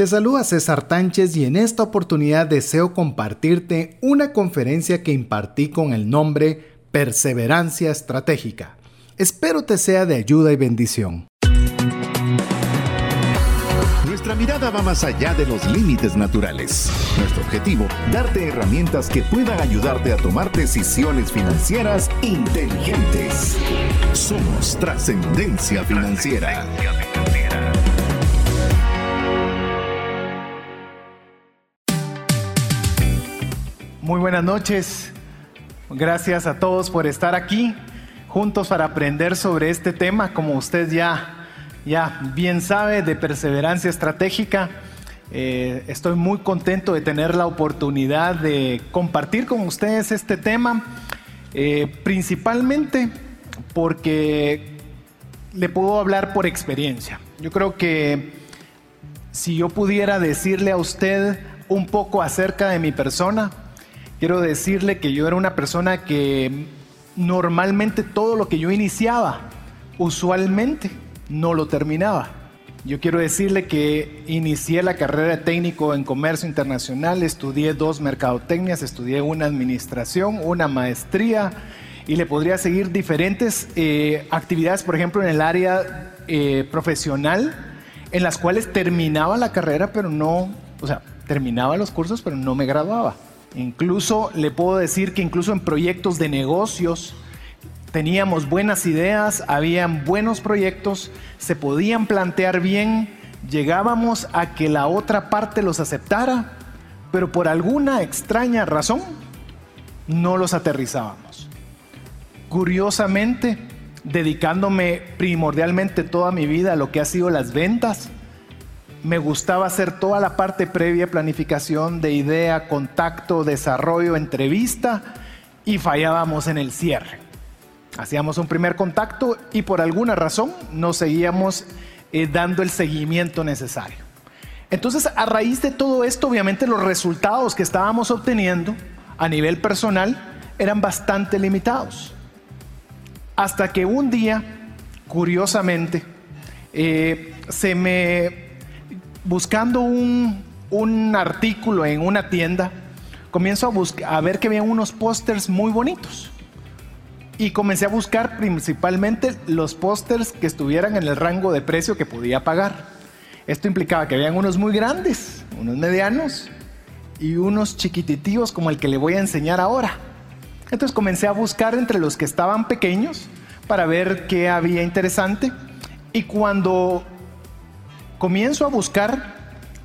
Te saluda César Tánchez y en esta oportunidad deseo compartirte una conferencia que impartí con el nombre Perseverancia Estratégica. Espero te sea de ayuda y bendición. Nuestra mirada va más allá de los límites naturales. Nuestro objetivo, darte herramientas que puedan ayudarte a tomar decisiones financieras inteligentes. Somos trascendencia financiera. Muy buenas noches. Gracias a todos por estar aquí juntos para aprender sobre este tema, como usted ya, ya bien sabe, de perseverancia estratégica. Eh, estoy muy contento de tener la oportunidad de compartir con ustedes este tema, eh, principalmente porque le puedo hablar por experiencia. Yo creo que si yo pudiera decirle a usted un poco acerca de mi persona, quiero decirle que yo era una persona que normalmente todo lo que yo iniciaba, usualmente no lo terminaba. Yo quiero decirle que inicié la carrera de técnico en comercio internacional, estudié dos mercadotecnias, estudié una administración, una maestría y le podría seguir diferentes eh, actividades, por ejemplo, en el área eh, profesional, en las cuales terminaba la carrera, pero no, o sea, terminaba los cursos, pero no me graduaba. Incluso le puedo decir que incluso en proyectos de negocios teníamos buenas ideas, habían buenos proyectos, se podían plantear bien, llegábamos a que la otra parte los aceptara, pero por alguna extraña razón no los aterrizábamos. Curiosamente, dedicándome primordialmente toda mi vida a lo que ha sido las ventas, me gustaba hacer toda la parte previa, planificación de idea, contacto, desarrollo, entrevista y fallábamos en el cierre. Hacíamos un primer contacto y por alguna razón no seguíamos eh, dando el seguimiento necesario. Entonces, a raíz de todo esto, obviamente los resultados que estábamos obteniendo a nivel personal eran bastante limitados. Hasta que un día, curiosamente, eh, se me buscando un, artículo en una tienda, comienzo a, buscar, a ver que había unos pósters muy bonitos. Y comencé a buscar principalmente los pósters que estuvieran en el rango de precio que podía pagar. Esto implicaba que habían unos muy grandes, unos medianos y unos chiquititivos como el que le voy a enseñar ahora. Entonces comencé a buscar entre los que estaban pequeños para ver qué había interesante. Y cuando comienzo a buscar,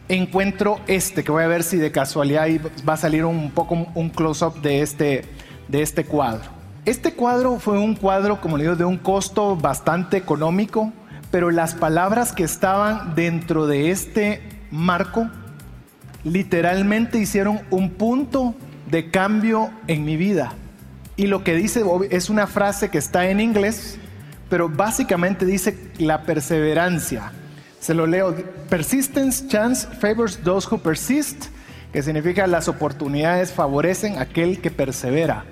encuentro este, que voy a ver si de casualidad va a salir un poco un close-up de este, de este cuadro. Este cuadro fue un cuadro, como le digo, de un costo bastante económico, pero las palabras que estaban dentro de este marco literalmente hicieron un punto de cambio en mi vida. Y lo que dice es una frase que está en inglés, pero básicamente dice la perseverancia se lo leo. Persistence chance favors those who persist, que significa las oportunidades favorecen a aquel que persevera.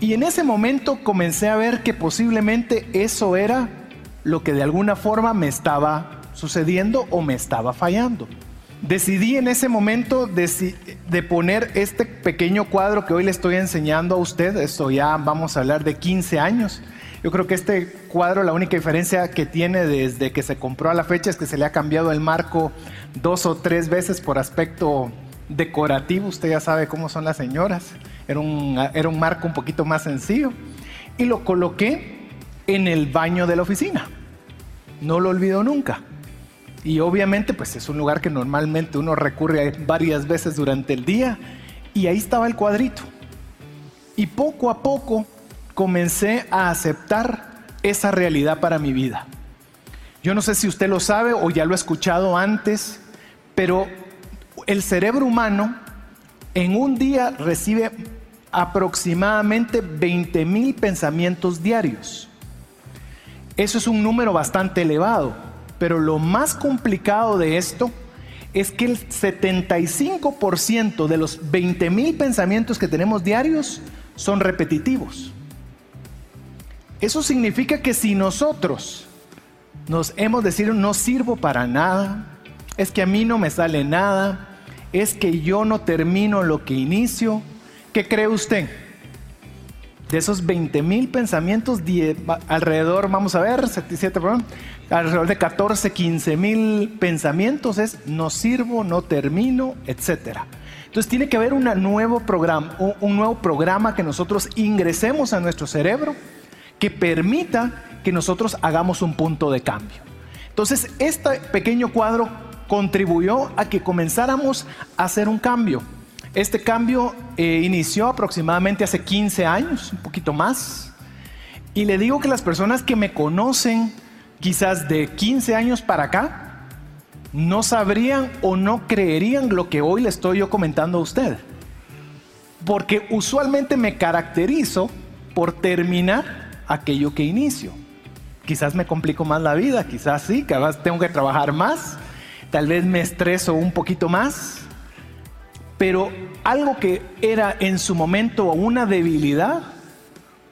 Y en ese momento comencé a ver que posiblemente eso era lo que de alguna forma me estaba sucediendo o me estaba fallando. Decidí en ese momento de, poner este pequeño cuadro que hoy le estoy enseñando a usted, esto ya vamos a hablar de 15 años, yo creo que este cuadro, la única diferencia que tiene desde que se compró a la fecha es que se le ha cambiado el marco dos o tres veces por aspecto decorativo. Usted ya sabe cómo son las señoras. Era un, era un marco un poquito más sencillo. Y lo coloqué en el baño de la oficina. No lo olvido nunca. Y obviamente pues es un lugar que normalmente uno recurre varias veces durante el día. Y ahí estaba el cuadrito. Y poco a poco comencé a aceptar esa realidad para mi vida. Yo no sé si usted lo sabe o ya lo ha escuchado antes, pero el cerebro humano en un día recibe aproximadamente 20 mil pensamientos diarios. Eso es un número bastante elevado, pero lo más complicado de esto es que el 75% de los 20 mil pensamientos que tenemos diarios son repetitivos. Eso significa que si nosotros nos hemos decidido no sirvo para nada, es que a mí no me sale nada, es que yo no termino lo que inicio. ¿Qué cree usted? De esos 20 mil pensamientos, alrededor, vamos a ver, 77, perdón, alrededor de 14, 15 mil pensamientos es no sirvo, no termino, etc. Entonces tiene que haber una nuevo programa, un nuevo programa que nosotros ingresemos a nuestro cerebro que permita que nosotros hagamos un punto de cambio. Entonces, este pequeño cuadro contribuyó a que comenzáramos a hacer un cambio. Este cambio eh, inició aproximadamente hace 15 años, un poquito más. Y le digo que las personas que me conocen quizás de 15 años para acá, no sabrían o no creerían lo que hoy le estoy yo comentando a usted. Porque usualmente me caracterizo por terminar aquello que inicio. Quizás me complico más la vida, quizás sí, que tengo que trabajar más, tal vez me estreso un poquito más, pero algo que era en su momento una debilidad,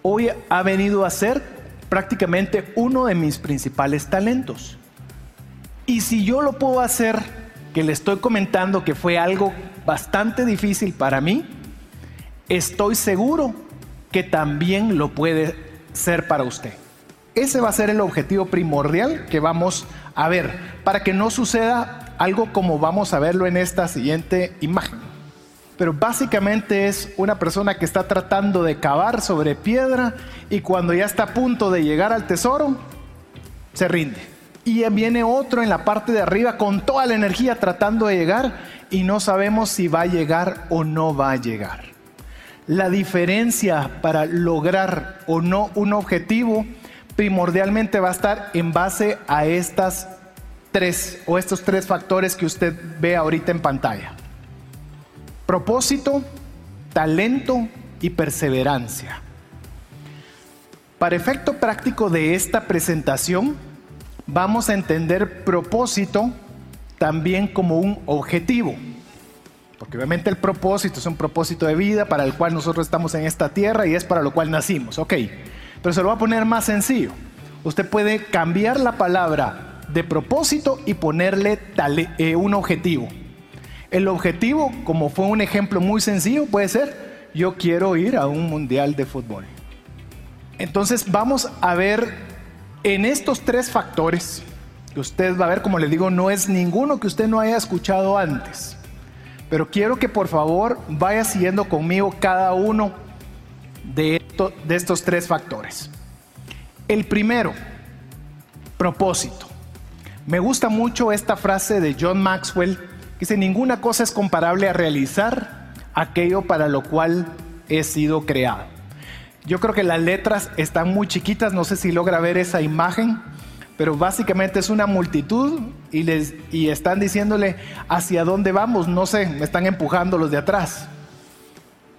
hoy ha venido a ser prácticamente uno de mis principales talentos. Y si yo lo puedo hacer, que le estoy comentando que fue algo bastante difícil para mí, estoy seguro que también lo puede ser para usted. Ese va a ser el objetivo primordial que vamos a ver, para que no suceda algo como vamos a verlo en esta siguiente imagen. Pero básicamente es una persona que está tratando de cavar sobre piedra y cuando ya está a punto de llegar al tesoro, se rinde. Y viene otro en la parte de arriba con toda la energía tratando de llegar y no sabemos si va a llegar o no va a llegar. La diferencia para lograr o no un objetivo primordialmente va a estar en base a estas tres o estos tres factores que usted ve ahorita en pantalla. Propósito, talento y perseverancia. Para efecto práctico de esta presentación, vamos a entender propósito también como un objetivo. Porque obviamente el propósito es un propósito de vida para el cual nosotros estamos en esta tierra y es para lo cual nacimos. Ok. Pero se lo voy a poner más sencillo. Usted puede cambiar la palabra de propósito y ponerle eh, un objetivo. El objetivo, como fue un ejemplo muy sencillo, puede ser, yo quiero ir a un mundial de fútbol. Entonces vamos a ver en estos tres factores, que usted va a ver, como le digo, no es ninguno que usted no haya escuchado antes. Pero quiero que por favor vaya siguiendo conmigo cada uno de, de estos tres factores. El primero, propósito. Me gusta mucho esta frase de John Maxwell, que dice, ninguna cosa es comparable a realizar aquello para lo cual he sido creado. Yo creo que las letras están muy chiquitas, no sé si logra ver esa imagen, pero básicamente es una multitud y, les, y están diciéndole hacia dónde vamos, no sé, me están empujando los de atrás.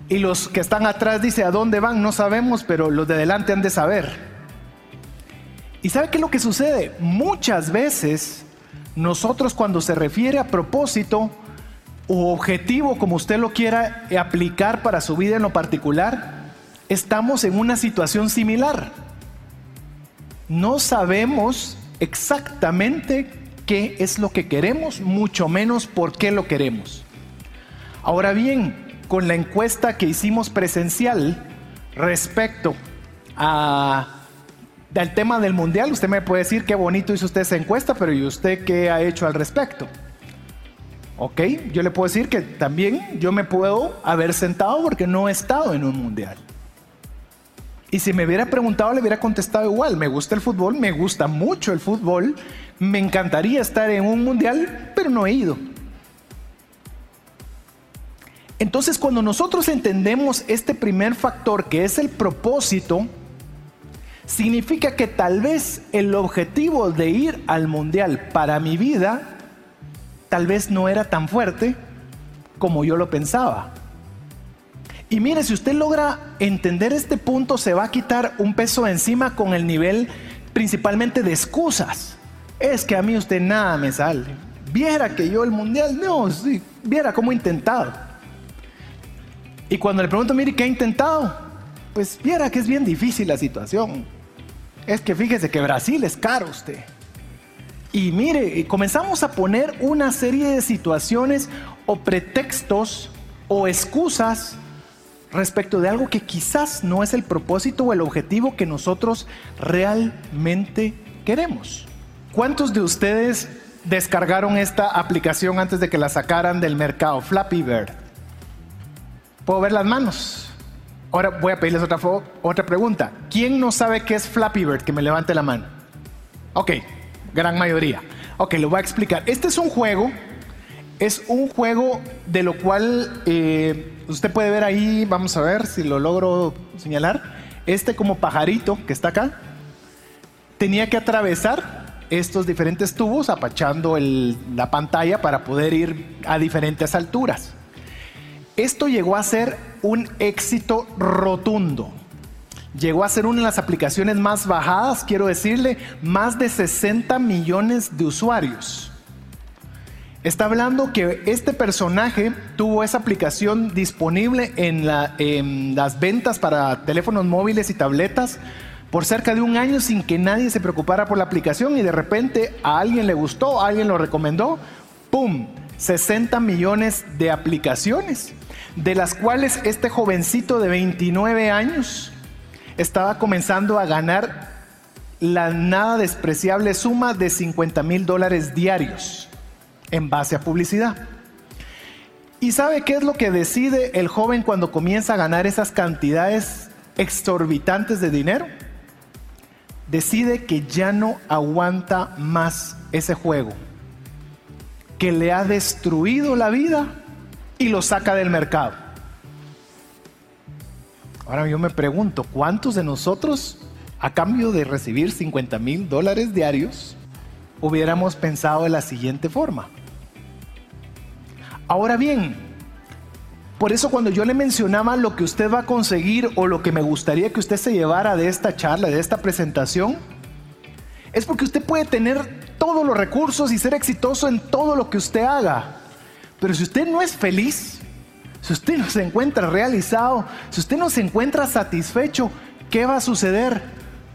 Y los que están atrás dice a dónde van, no sabemos, pero los de adelante han de saber. ¿Y sabe qué es lo que sucede? Muchas veces nosotros cuando se refiere a propósito o objetivo, como usted lo quiera aplicar para su vida en lo particular, estamos en una situación similar. No sabemos exactamente qué es lo que queremos, mucho menos por qué lo queremos. Ahora bien, con la encuesta que hicimos presencial respecto a del tema del mundial, usted me puede decir qué bonito hizo usted esa encuesta, pero ¿y usted qué ha hecho al respecto? Ok, yo le puedo decir que también yo me puedo haber sentado porque no he estado en un mundial. Y si me hubiera preguntado, le hubiera contestado igual. Me gusta el fútbol, me gusta mucho el fútbol, me encantaría estar en un mundial, pero no he ido. Entonces cuando nosotros entendemos este primer factor que es el propósito, significa que tal vez el objetivo de ir al mundial para mi vida tal vez no era tan fuerte como yo lo pensaba. Y mire, si usted logra entender este punto, se va a quitar un peso encima con el nivel principalmente de excusas. Es que a mí usted nada me sale. Viera que yo el mundial, no, sí, viera cómo he intentado. Y cuando le pregunto, mire, ¿qué ha intentado? Pues viera que es bien difícil la situación. Es que fíjese que Brasil es caro usted. Y mire, comenzamos a poner una serie de situaciones o pretextos o excusas respecto de algo que quizás no es el propósito o el objetivo que nosotros realmente queremos. ¿Cuántos de ustedes descargaron esta aplicación antes de que la sacaran del mercado? Flappy Bird. ¿Puedo ver las manos? Ahora voy a pedirles otra, otra pregunta. ¿Quién no sabe qué es Flappy Bird? Que me levante la mano. Ok, gran mayoría. Ok, lo voy a explicar. Este es un juego, es un juego de lo cual eh, usted puede ver ahí, vamos a ver si lo logro señalar, este como pajarito que está acá, tenía que atravesar estos diferentes tubos apachando la pantalla para poder ir a diferentes alturas. Esto llegó a ser un éxito rotundo. Llegó a ser una de las aplicaciones más bajadas, quiero decirle, más de 60 millones de usuarios. Está hablando que este personaje tuvo esa aplicación disponible en, las ventas para teléfonos móviles y tabletas por cerca de un año sin que nadie se preocupara por la aplicación y de repente a alguien le gustó, a alguien lo recomendó, ¡pum! 60 millones de aplicaciones, de las cuales este jovencito de 29 años estaba comenzando a ganar la nada despreciable suma de 50 mil dólares diarios en base a publicidad. ¿Y sabe qué es lo que decide el joven cuando comienza a ganar esas cantidades exorbitantes de dinero? Decide que ya no aguanta más ese juego, que le ha destruido la vida y lo saca del mercado. Ahora yo me pregunto, ¿cuántos de nosotros, a cambio de recibir 50 mil dólares diarios, hubiéramos pensado de la siguiente forma? Ahora bien, por eso cuando yo le mencionaba lo que usted va a conseguir o lo que me gustaría que usted se llevara de esta charla, de esta presentación, es porque usted puede tener todos los recursos y ser exitoso en todo lo que usted haga. Pero si usted no es feliz, si usted no se encuentra realizado, si usted no se encuentra satisfecho, ¿qué va a suceder?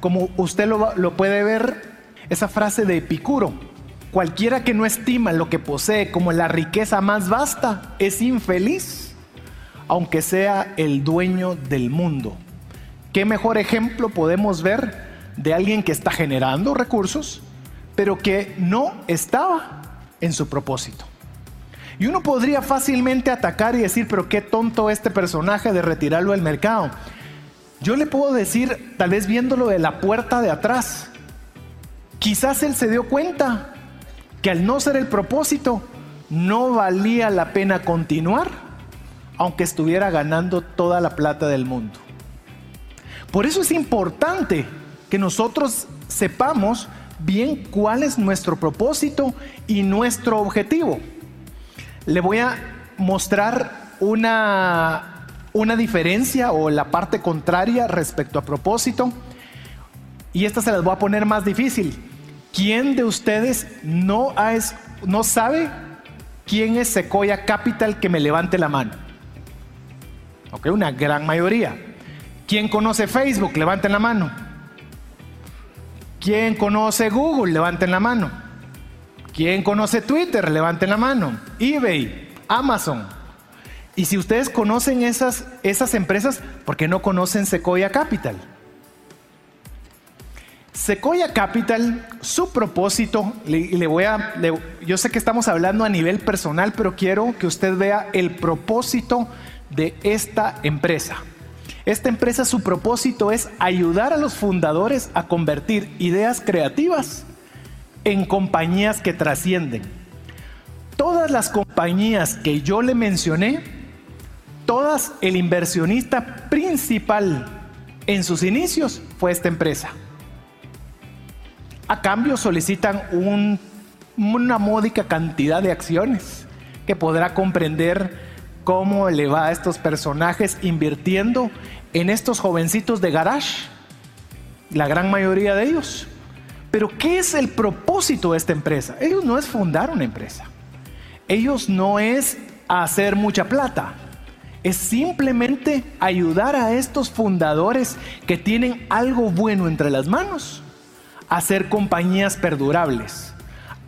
Como usted lo, puede ver, esa frase de Epicuro, cualquiera que no estima lo que posee como la riqueza más vasta es infeliz, aunque sea el dueño del mundo. ¿Qué mejor ejemplo podemos ver de alguien que está generando recursos, pero que no estaba en su propósito? Y uno podría fácilmente atacar y decir, pero qué tonto este personaje de retirarlo del mercado. Yo le puedo decir, tal vez viéndolo de la puerta de atrás, quizás él se dio cuenta que al no ser el propósito, no valía la pena continuar, aunque estuviera ganando toda la plata del mundo. Por eso es importante que nosotros sepamos bien cuál es nuestro propósito y nuestro objetivo le voy a mostrar una, una diferencia o la parte contraria respecto a propósito. Y esta se las voy a poner más difícil. ¿Quién de ustedes no, no sabe quién es Sequoia Capital que me levante la mano? Ok, una gran mayoría. ¿Quién conoce Facebook? Levanten la mano. ¿Quién conoce Google? Levanten la mano. ¿Quién conoce Twitter? Levanten la mano. eBay, Amazon. Y si ustedes conocen esas, esas empresas, ¿por qué no conocen Sequoia Capital? Sequoia Capital, su propósito, le, voy a, yo sé que estamos hablando a nivel personal, pero quiero que usted vea el propósito de esta empresa. Esta empresa, su propósito es ayudar a los fundadores a convertir ideas creativas en compañías que trascienden. Todas las compañías que yo le mencioné, todas el inversionista principal en sus inicios fue esta empresa. A cambio solicitan una módica cantidad de acciones que podrá comprender cómo le va a estos personajes invirtiendo en estos jovencitos de garage, la gran mayoría de ellos. Pero ¿qué es el propósito de esta empresa? Ellos no es fundar una empresa. Ellos no es hacer mucha plata. Es simplemente ayudar a estos fundadores que tienen algo bueno entre las manos a hacer compañías perdurables,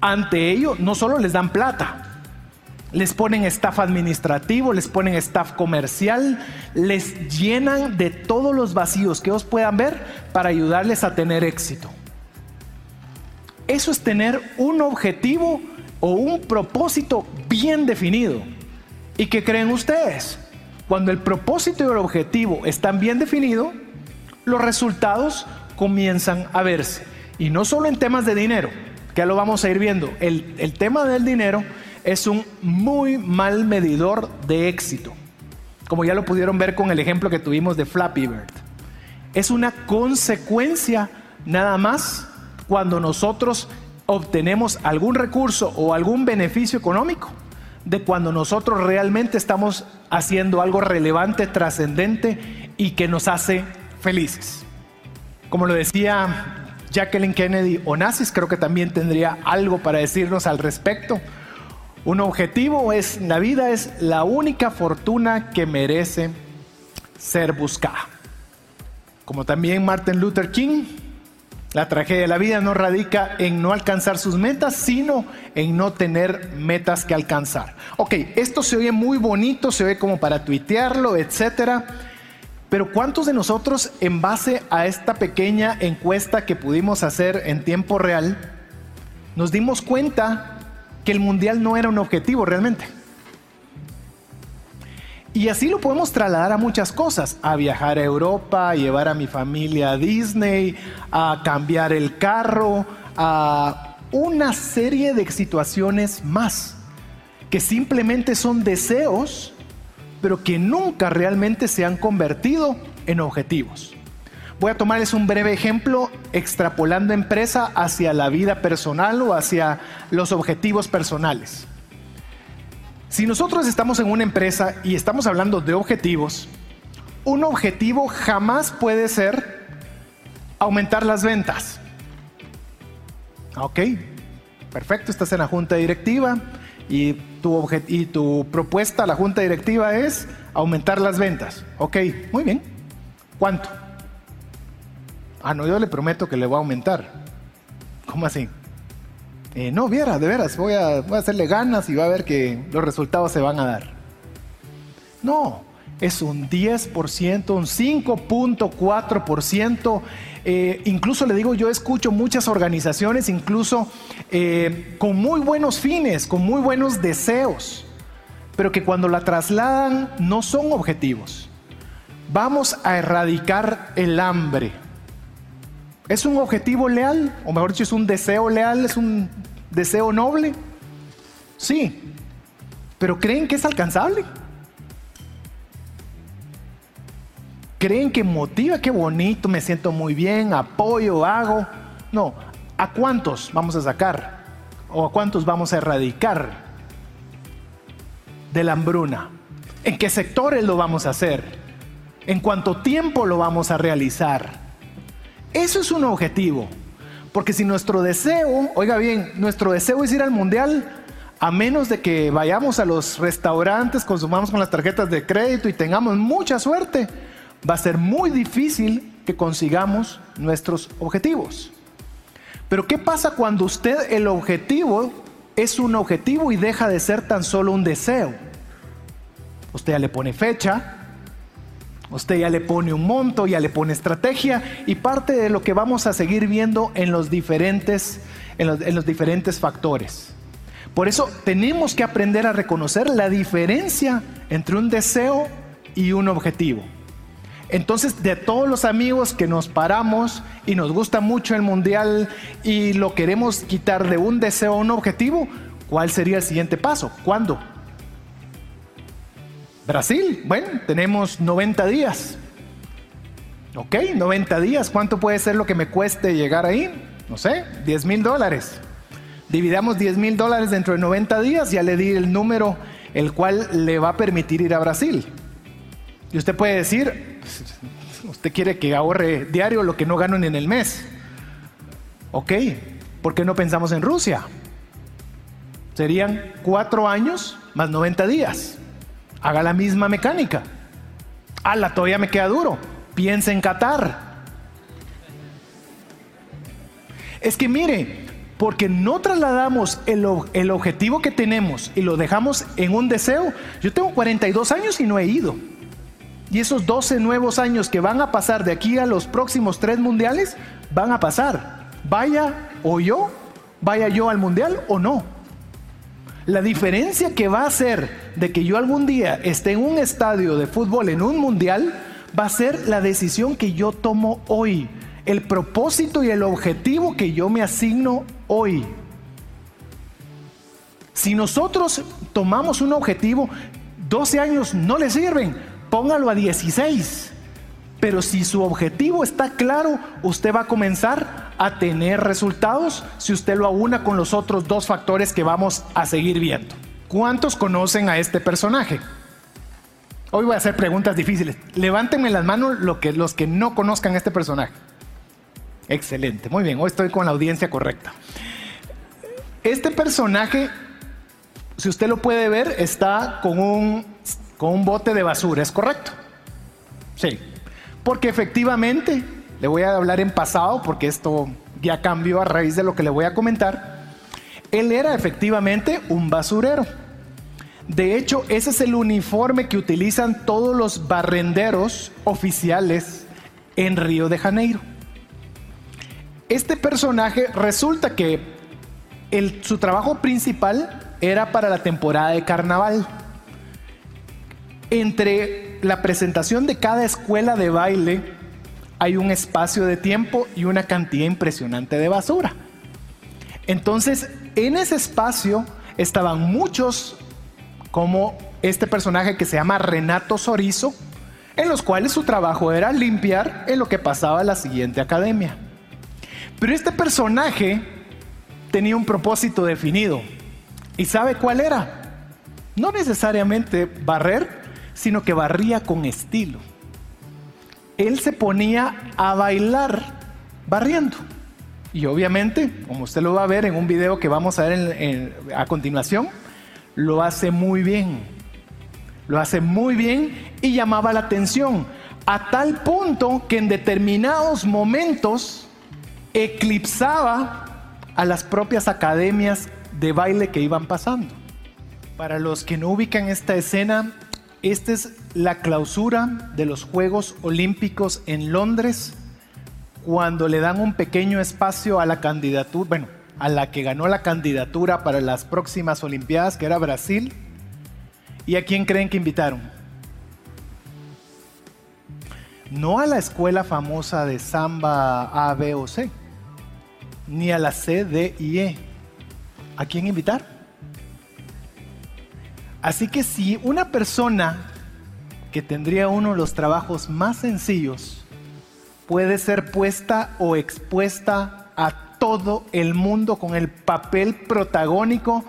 ante ello no solo les dan plata, les ponen staff administrativo, les ponen staff comercial, les llenan de todos los vacíos que os puedan ver para ayudarles a tener éxito. Eso es tener un objetivo o un propósito bien definido. ¿Y qué creen ustedes? Cuando el propósito y el objetivo están bien definidos, los resultados comienzan a verse. Y no solo en temas de dinero, que lo vamos a ir viendo. El, el tema del dinero es un muy mal medidor de éxito, como ya lo pudieron ver con el ejemplo que tuvimos de Flappy Bird. Es una consecuencia nada más cuando nosotros obtenemos algún recurso o algún beneficio económico de cuando nosotros realmente estamos haciendo algo relevante, trascendente y que nos hace felices. Como lo decía Jacqueline Kennedy Onassis, creo que también tendría algo para decirnos al respecto. Un objetivo es, la vida es la única fortuna que merece ser buscada. Como también Martin Luther King, la tragedia de la vida no radica en no alcanzar sus metas, sino en no tener metas que alcanzar. Ok, esto se oye muy bonito, se oye como para tuitearlo, etcétera. Pero ¿cuántos de nosotros, en base a esta pequeña encuesta que pudimos hacer en tiempo real, nos dimos cuenta que el mundial no era un objetivo realmente. Y así lo podemos trasladar a muchas cosas, a viajar a Europa, a llevar a mi familia a Disney, a cambiar el carro, a una serie de situaciones más, que simplemente son deseos, pero que nunca realmente se han convertido en objetivos. Voy a tomarles un breve ejemplo extrapolando empresa hacia la vida personal o hacia los objetivos personales. Si nosotros estamos en una empresa y estamos hablando de objetivos, un objetivo jamás puede ser aumentar las ventas. Ok, perfecto, estás en la junta directiva y tu, y tu propuesta a la junta directiva es aumentar las ventas. Ok, muy bien. ¿Cuánto? Ah, no, yo le prometo que le voy a aumentar. ¿Cómo así? Eh, no, viera, de veras, voy a, voy a hacerle ganas y va a ver que los resultados se van a dar. No, es un 10%, un 5.4%. Eh, incluso le digo, yo escucho muchas organizaciones, incluso eh, con muy buenos fines, con muy buenos deseos, pero que cuando la trasladan no son objetivos. Vamos a erradicar el hambre. ¿Es un objetivo leal? O mejor dicho, ¿es un deseo leal? ¿Es un deseo noble? Sí. ¿Pero creen que es alcanzable? ¿Creen que motiva? Qué bonito, me siento muy bien, apoyo, hago. No, ¿a cuántos vamos a sacar? ¿O a cuántos vamos a erradicar de la hambruna? ¿En qué sectores lo vamos a hacer? ¿En cuánto tiempo lo vamos a realizar? Eso es un objetivo. Porque si nuestro deseo, oiga bien, nuestro deseo es ir al mundial, a menos de que vayamos a los restaurantes, consumamos con las tarjetas de crédito y tengamos mucha suerte, va a ser muy difícil que consigamos nuestros objetivos. Pero ¿qué pasa cuando usted el objetivo es un objetivo y deja de ser tan solo un deseo? Usted ya le pone fecha, Usted ya le pone un monto, ya le pone estrategia y parte de lo que vamos a seguir viendo en los diferentes, en los, diferentes factores. Por eso tenemos que aprender a reconocer la diferencia entre un deseo y un objetivo. Entonces, de todos los amigos que nos paramos y nos gusta mucho el mundial y lo queremos quitar de un deseo a un objetivo, ¿cuál sería el siguiente paso? ¿Cuándo? Brasil, bueno, tenemos 90 días. Ok, 90 días. ¿Cuánto puede ser lo que me cueste llegar ahí? No sé, 10 mil dólares. Dividamos 10 mil dólares dentro de 90 días, ya le di el número el cual le va a permitir ir a Brasil. Y usted puede decir, usted quiere que ahorre diario lo que no gano ni en el mes. Ok, ¿por qué no pensamos en Rusia? Serían cuatro años más 90 días haga la misma mecánica. Ah, la todavía me queda duro. Piensa en Qatar. Es que mire, porque no trasladamos el, el, objetivo que tenemos y lo dejamos en un deseo. Yo tengo 42 años y no he ido. Y esos 12 nuevos años que van a pasar de aquí a los próximos tres mundiales, van a pasar. Vaya o yo, vaya yo al mundial o no. La diferencia que va a ser de que yo algún día esté en un estadio de fútbol, en un mundial, va a ser la decisión que yo tomo hoy, el propósito y el objetivo que yo me asigno hoy. Si nosotros tomamos un objetivo, 12 años no le sirven, póngalo a 16. Pero si su objetivo está claro, usted va a comenzar a tener resultados si usted lo aúna con los otros dos factores que vamos a seguir viendo. ¿Cuántos conocen a este personaje? Hoy voy a hacer preguntas difíciles. Levántenme las manos que, los que no conozcan a este personaje. Excelente, muy bien, hoy estoy con la audiencia correcta. Este personaje, si usted lo puede ver, está con un, con un bote de basura, ¿es correcto? Sí, porque efectivamente, le voy a hablar en pasado porque esto ya cambió a raíz de lo que le voy a comentar. Él era efectivamente un basurero. De hecho, ese es el uniforme que utilizan todos los barrenderos oficiales en Río de Janeiro. Este personaje resulta que su trabajo principal era para la temporada de carnaval. Entre la presentación de cada escuela de baile hay un espacio de tiempo y una cantidad impresionante de basura. Entonces, en ese espacio estaban muchos, como este personaje que se llama Renato Sorizo, en los cuales su trabajo era limpiar en lo que pasaba la siguiente academia. Pero este personaje tenía un propósito definido. ¿Y sabe cuál era? No necesariamente barrer, sino que barría con estilo. Él se ponía a bailar barriendo. Y obviamente, como usted lo va a ver en un video que vamos a ver a continuación, lo hace muy bien. Lo hace muy bien y llamaba la atención a tal punto que en determinados momentos eclipsaba a las propias academias de baile que iban pasando. Para los que no ubican esta escena, esta es la clausura de los Juegos Olímpicos en Londres, cuando le dan un pequeño espacio a la candidatura, bueno, a la que ganó la candidatura para las próximas Olimpiadas, que era Brasil. ¿Y a quién creen que invitaron? No a la escuela famosa de samba A, B o C, ni a la C, D y E. ¿A quién invitar? Así que si una persona que tendría uno de los trabajos más sencillos puede ser puesta o expuesta a todo el mundo con el papel protagónico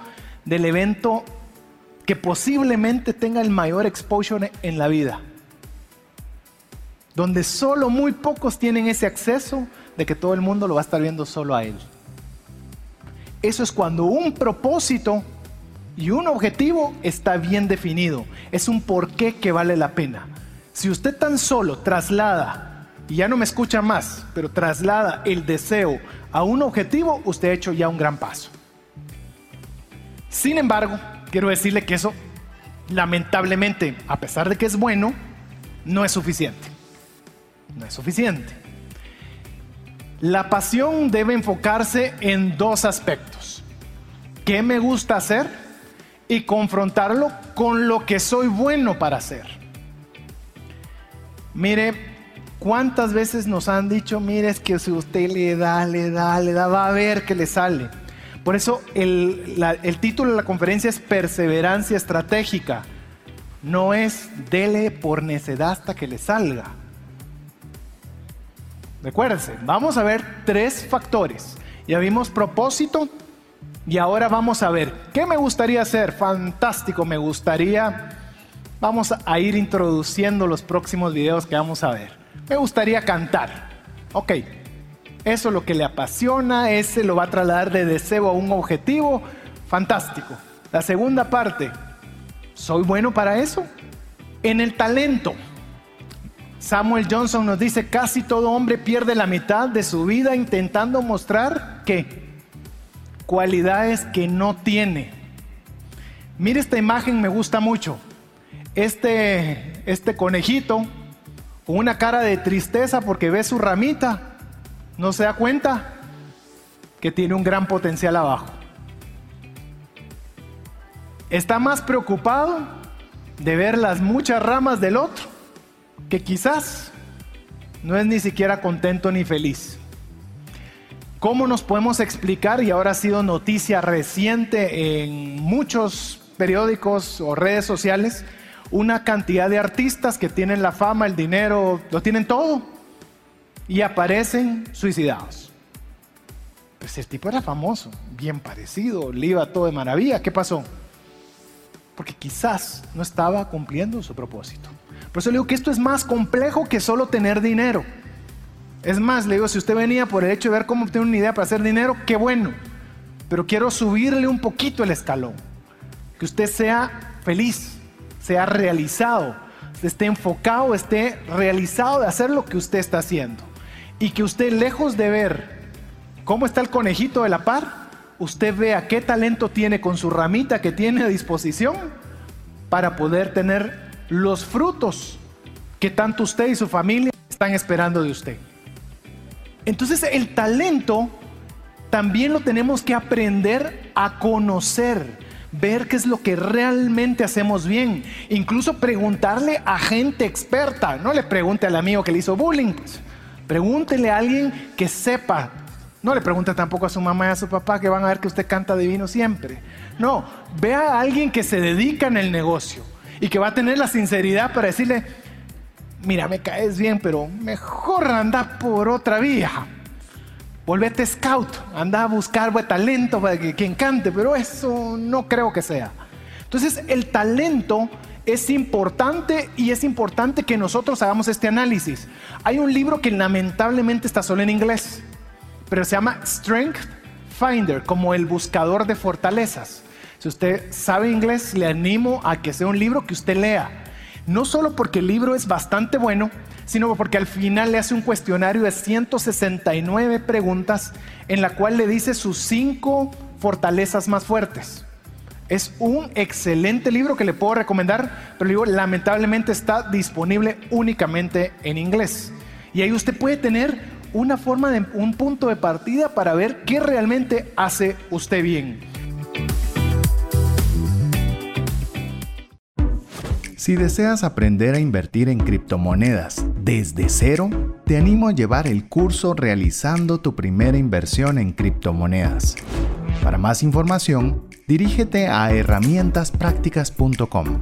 del evento que posiblemente tenga el mayor exposure en la vida, donde solo muy pocos tienen ese acceso de que todo el mundo lo va a estar viendo solo a él. Eso es cuando un propósito y un objetivo está bien definido. Es un porqué que vale la pena. Si usted tan solo traslada, y ya no me escucha más, pero traslada el deseo a un objetivo, usted ha hecho ya un gran paso. Sin embargo, quiero decirle que eso, lamentablemente, a pesar de que es bueno, no es suficiente. No es suficiente. La pasión debe enfocarse en dos aspectos. ¿Qué me gusta hacer? Y confrontarlo con lo que soy bueno para hacer. Mire, ¿cuántas veces nos han dicho, mire, es que si usted le da, le da, le da, va a ver que le sale? Por eso el, título de la conferencia es Perseverancia Estratégica. No es dele por necedad hasta que le salga. Recuérdense, vamos a ver tres factores. Ya vimos propósito, y ahora vamos a ver, ¿qué me gustaría hacer? Fantástico, me gustaría, vamos a ir introduciendo los próximos videos que vamos a ver. Me gustaría cantar. Ok, eso es lo que le apasiona, ese lo va a trasladar de deseo a un objetivo. Fantástico. La segunda parte, ¿soy bueno para eso? En el talento. Samuel Johnson nos dice, casi todo hombre pierde la mitad de su vida intentando mostrar que cualidades que no tiene. Mire esta imagen, me gusta mucho. Este, este conejito con una cara de tristeza porque ve su ramita, no se da cuenta que tiene un gran potencial abajo. Está más preocupado de ver las muchas ramas del otro, que quizás no es ni siquiera contento ni feliz. ¿Cómo nos podemos explicar? Y ahora ha sido noticia reciente en muchos periódicos o redes sociales, una cantidad de artistas que tienen la fama, el dinero, lo tienen todo y aparecen suicidados. Pues el tipo era famoso, bien parecido, le iba todo de maravilla. ¿Qué pasó? Porque quizás no estaba cumpliendo su propósito. Por eso le digo que esto es más complejo que solo tener dinero. Es más, le digo, si usted venía por el hecho de ver cómo obtener una idea para hacer dinero, qué bueno. Pero quiero subirle un poquito el escalón. Que usted sea feliz, sea realizado, esté enfocado, esté realizado de hacer lo que usted está haciendo. Y que usted, lejos de ver cómo está el conejito de la par, usted vea qué talento tiene con su ramita que tiene a disposición para poder tener los frutos que tanto usted y su familia están esperando de usted. Entonces el talento también lo tenemos que aprender a conocer, ver qué es lo que realmente hacemos bien, incluso preguntarle a gente experta, no le pregunte al amigo que le hizo bullying, pues. pregúntele a alguien que sepa no le pregunte tampoco a su mamá y a su papá que van a ver que usted canta divino siempre. No, vea a alguien que se dedica en el negocio y que va a tener la sinceridad para decirle, mira, me caes bien, pero mejor anda por otra vía. Volvete scout, anda a buscar buen talento para que quien cante, pero eso no creo que sea. Entonces, el talento es importante y es importante que nosotros hagamos este análisis. Hay un libro que lamentablemente está solo en inglés pero se llama Strength Finder, como el buscador de fortalezas. Si usted sabe inglés, le animo a que sea un libro que usted lea. No solo porque el libro es bastante bueno, sino porque al final le hace un cuestionario de 169 preguntas en la cual le dice sus cinco fortalezas más fuertes. Es un excelente libro que le puedo recomendar, pero lamentablemente está disponible únicamente en inglés. Y ahí usted puede tener una forma de un punto de partida para ver qué realmente hace usted bien. Si deseas aprender a invertir en criptomonedas desde cero, te animo a llevar el curso Realizando tu primera inversión en criptomonedas. Para más información, dirígete a herramientasprácticas.com.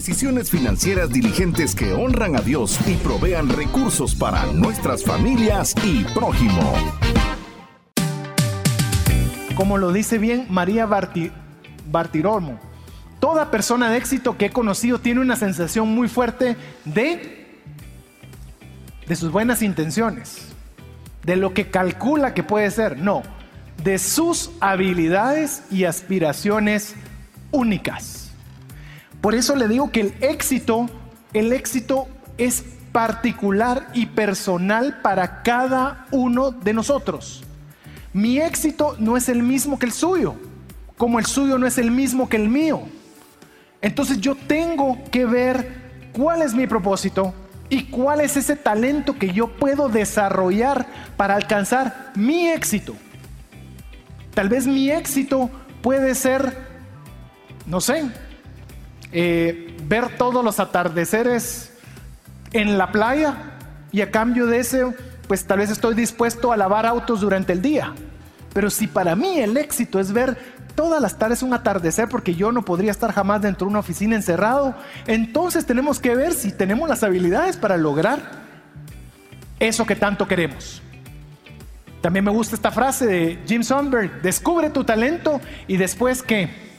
Decisiones financieras diligentes que honran a Dios y provean recursos para nuestras familias y prójimo. Como lo dice bien María Bartiromo, toda persona de éxito que he conocido tiene una sensación muy fuerte de, de sus buenas intenciones, de lo que calcula que puede ser, no, de sus habilidades y aspiraciones únicas. Por eso le digo que el éxito, el éxito es particular y personal para cada uno de nosotros. Mi éxito no es el mismo que el suyo, como el suyo no es el mismo que el mío. Entonces yo tengo que ver cuál es mi propósito y cuál es ese talento que yo puedo desarrollar para alcanzar mi éxito. Tal vez mi éxito puede ser, no sé, eh, ver todos los atardeceres en la playa y a cambio de eso, pues tal vez estoy dispuesto a lavar autos durante el día. Pero si para mí el éxito es ver todas las tardes un atardecer porque yo no podría estar jamás dentro de una oficina encerrado, entonces tenemos que ver si tenemos las habilidades para lograr eso que tanto queremos. También me gusta esta frase de Jim Sonberg, descubre tu talento y después que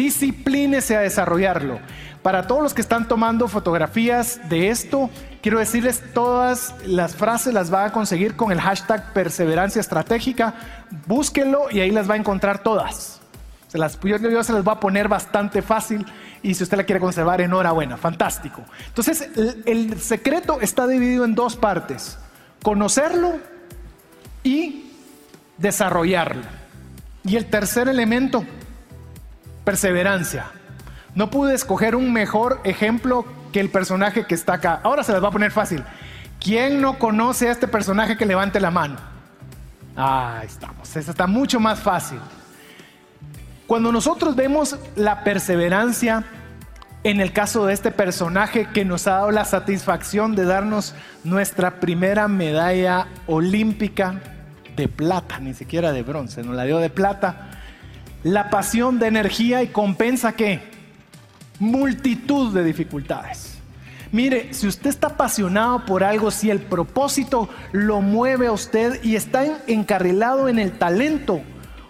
disciplínese a desarrollarlo. Para todos los que están tomando fotografías de esto, quiero decirles todas las frases las va a conseguir con el hashtag perseverancia estratégica. Búsquenlo y ahí las va a encontrar todas. Se las, yo, se las voy a poner bastante fácil y si usted la quiere conservar, enhorabuena, fantástico. Entonces, el secreto está dividido en dos partes. Conocerlo y desarrollarlo. Y el tercer elemento, perseverancia. No pude escoger un mejor ejemplo que el personaje que está acá. Ahora se les va a poner fácil. ¿Quién no conoce a este personaje que levante la mano? Ahí estamos. Eso está mucho más fácil. Cuando nosotros vemos la perseverancia en el caso de este personaje que nos ha dado la satisfacción de darnos nuestra primera medalla olímpica de plata, ni siquiera de bronce, nos la dio de plata. La pasión de energía y compensa que multitud de dificultades. Mire, si usted está apasionado por algo, si el propósito lo mueve a usted y está encarrilado en el talento,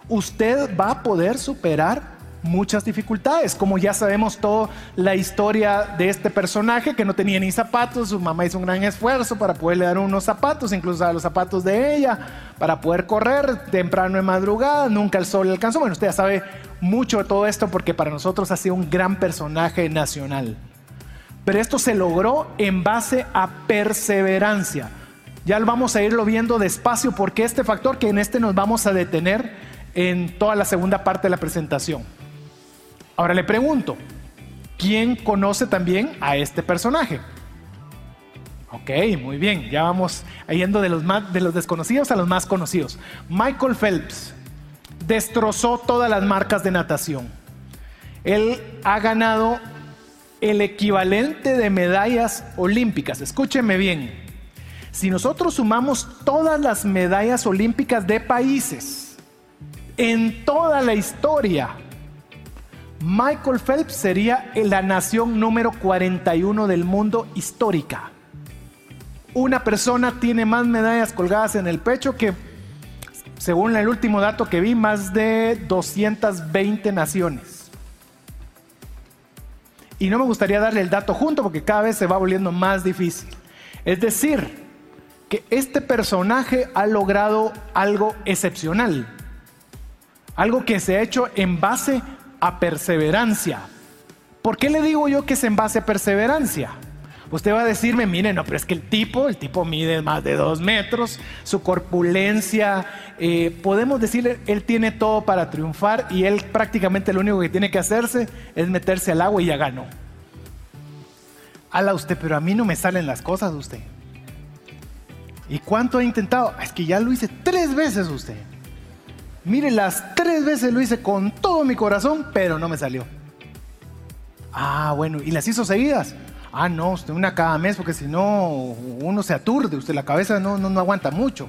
usted va a poder superar muchas dificultades, como ya sabemos toda la historia de este personaje que no tenía ni zapatos, su mamá hizo un gran esfuerzo para poderle dar unos zapatos, incluso a los zapatos de ella, para poder correr temprano en madrugada, nunca el sol le alcanzó. Bueno, usted ya sabe mucho de todo esto porque para nosotros ha sido un gran personaje nacional. Pero esto se logró en base a perseverancia. Ya vamos a irlo viendo despacio porque este factor que en este nos vamos a detener en toda la segunda parte de la presentación. Ahora le pregunto, ¿quién conoce también a este personaje? Ok, muy bien, ya vamos yendo de los, de los desconocidos a los más conocidos. Michael Phelps destrozó todas las marcas de natación. Él ha ganado el equivalente de medallas olímpicas. Escúchenme bien. Si nosotros sumamos todas las medallas olímpicas de países en toda la historia, Michael Phelps sería la nación número 41 del mundo histórica. Una persona tiene más medallas colgadas en el pecho que, según el último dato que vi, más de 220 naciones. Y no me gustaría darle el dato junto porque cada vez se va volviendo más difícil. Es decir, que este personaje ha logrado algo excepcional. Algo que se ha hecho en base a perseverancia. ¿Por qué le digo yo que es en base a perseverancia? Usted va a decirme, mire, no, pero es que el tipo, el tipo mide más de dos metros, su corpulencia, eh, podemos decirle, él tiene todo para triunfar y él prácticamente lo único que tiene que hacerse es meterse al agua y ya ganó. Ala usted, pero a mí no me salen las cosas usted. ¿Y cuánto ha intentado? Es que ya lo hice tres veces usted. Mire, las tres veces lo hice con todo mi corazón, pero no me salió. Ah, bueno, ¿y las hizo seguidas? Ah, no, usted una cada mes, porque si no, uno se aturde, usted la cabeza no, no, no aguanta mucho.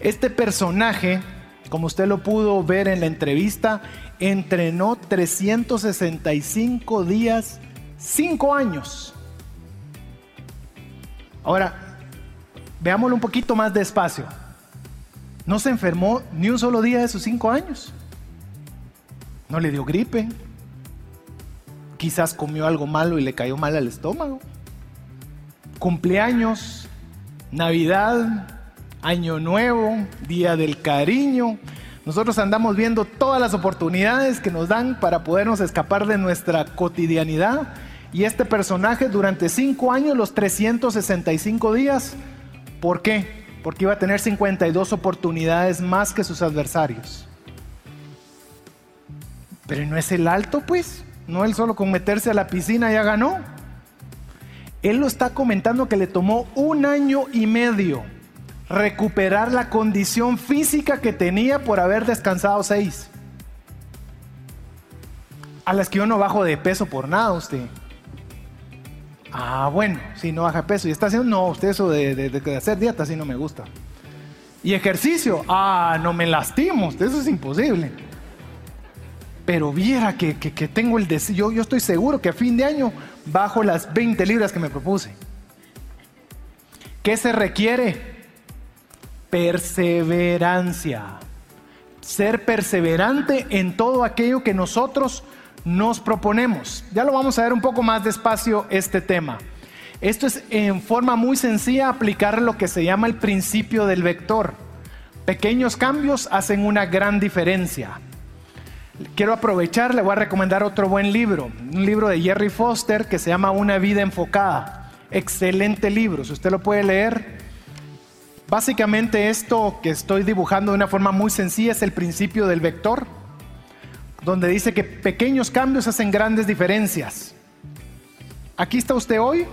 Este personaje, como usted lo pudo ver en la entrevista, entrenó 365 días, 5 años. Ahora, veámoslo un poquito más despacio. No se enfermó ni un solo día de sus cinco años. No le dio gripe. Quizás comió algo malo y le cayó mal al estómago. Cumpleaños, Navidad, Año Nuevo, Día del Cariño. Nosotros andamos viendo todas las oportunidades que nos dan para podernos escapar de nuestra cotidianidad. Y este personaje durante cinco años, los 365 días, ¿por qué? Porque iba a tener 52 oportunidades más que sus adversarios. Pero no es el alto, pues. No él solo con meterse a la piscina ya ganó. Él lo está comentando que le tomó un año y medio recuperar la condición física que tenía por haber descansado seis. A las que yo no bajo de peso por nada, usted. Ah, bueno, si no baja peso y está haciendo, no, usted eso de, hacer dieta sí no me gusta. Y ejercicio, ah, no me lastimo, eso es imposible. Pero viera que, tengo el deseo, yo, yo estoy seguro que a fin de año bajo las 20 libras que me propuse. ¿Qué se requiere? perseverancia. Ser perseverante en todo aquello que nosotros nos proponemos. Ya lo vamos a ver un poco más despacio este tema. Esto es en forma muy sencilla aplicar lo que se llama el principio del vector. Pequeños cambios hacen una gran diferencia. Quiero aprovechar, le voy a recomendar otro buen libro, un libro de Jerry Foster que se llama Una vida enfocada. Excelente libro, si usted lo puede leer. Básicamente esto que estoy dibujando de una forma muy sencilla es el principio del vector donde dice que pequeños cambios hacen grandes diferencias. Aquí está usted hoy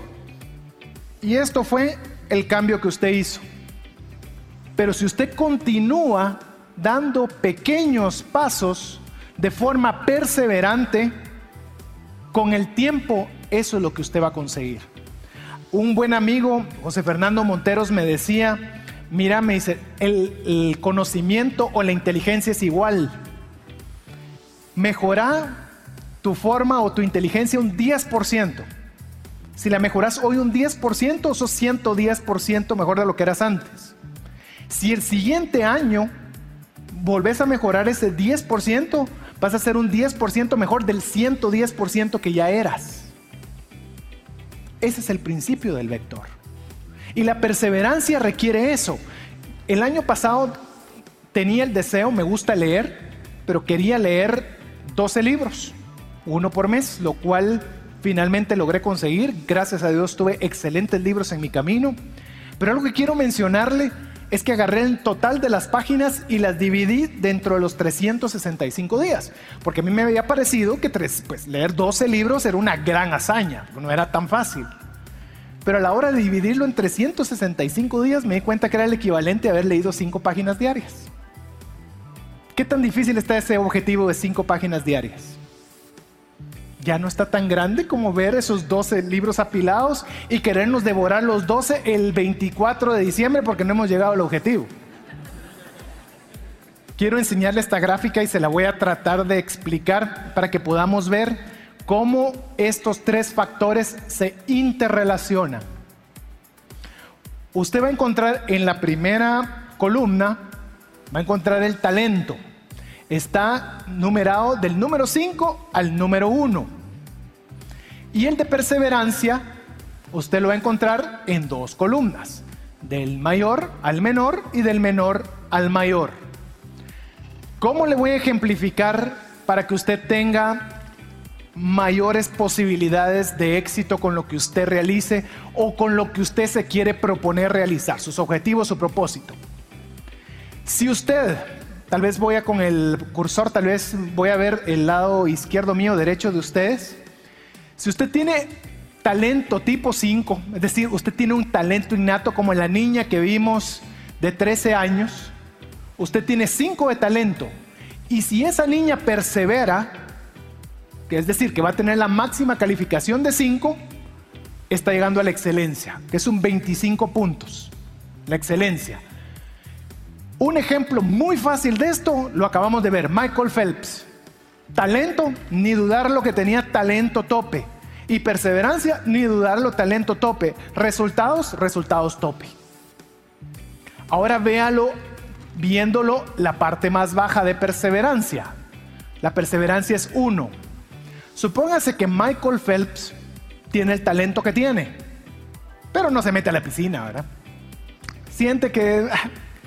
y esto fue el cambio que usted hizo. Pero si usted continúa dando pequeños pasos de forma perseverante, con el tiempo eso es lo que usted va a conseguir. Un buen amigo, José Fernando Monteros, me decía, mira, me dice, el, el conocimiento o la inteligencia es igual mejora tu forma o tu inteligencia un 10%. Si la mejoras hoy un 10%, sos 110% mejor de lo que eras antes. Si el siguiente año volvés a mejorar ese 10%, vas a ser un 10% mejor del 110% que ya eras. Ese es el principio del vector. Y la perseverancia requiere eso. El año pasado tenía el deseo, me gusta leer, pero quería leer 12 libros, uno por mes, lo cual finalmente logré conseguir. Gracias a Dios tuve excelentes libros en mi camino. Pero algo que quiero mencionarle es que agarré el total de las páginas y las dividí dentro de los 365 días. Porque a mí me había parecido que pues, leer 12 libros era una gran hazaña, no era tan fácil. Pero a la hora de dividirlo en 365 días me di cuenta que era el equivalente a haber leído 5 páginas diarias. ¿Qué tan difícil está ese objetivo de cinco páginas diarias? Ya no está tan grande como ver esos 12 libros apilados y querernos devorar los 12 el 24 de diciembre porque no hemos llegado al objetivo. Quiero enseñarle esta gráfica y se la voy a tratar de explicar para que podamos ver cómo estos tres factores se interrelacionan. Usted va a encontrar en la primera columna va a encontrar el talento. Está numerado del número 5 al número 1. Y el de perseverancia, usted lo va a encontrar en dos columnas, del mayor al menor y del menor al mayor. ¿Cómo le voy a ejemplificar para que usted tenga mayores posibilidades de éxito con lo que usted realice o con lo que usted se quiere proponer realizar, sus objetivos, su propósito? Si usted, tal vez voy con el cursor, tal vez voy a ver el lado izquierdo mío, derecho de ustedes. Si usted tiene talento tipo 5, es decir, usted tiene un talento innato como la niña que vimos de 13 años, usted tiene 5 de talento. Y si esa niña persevera, que es decir, que va a tener la máxima calificación de 5, está llegando a la excelencia, que es un 25 puntos. La excelencia. Un ejemplo muy fácil de esto lo acabamos de ver, Michael Phelps. Talento, ni dudar lo que tenía talento tope. Y perseverancia, ni dudarlo talento tope. Resultados, resultados tope. Ahora véalo viéndolo la parte más baja de perseverancia. La perseverancia es uno. Supóngase que Michael Phelps tiene el talento que tiene, pero no se mete a la piscina, ¿verdad? Siente que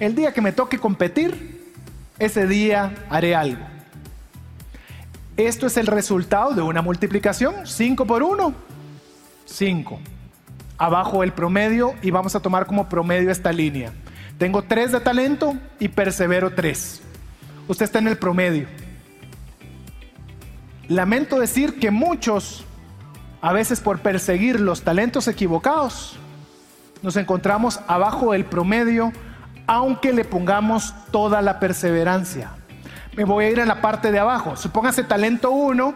el día que me toque competir, ese día haré algo. Esto es el resultado de una multiplicación. 5 por 1, 5. Abajo el promedio y vamos a tomar como promedio esta línea. Tengo 3 de talento y persevero 3. Usted está en el promedio. Lamento decir que muchos, a veces por perseguir los talentos equivocados, nos encontramos abajo del promedio aunque le pongamos toda la perseverancia. Me voy a ir a la parte de abajo. Supóngase talento 1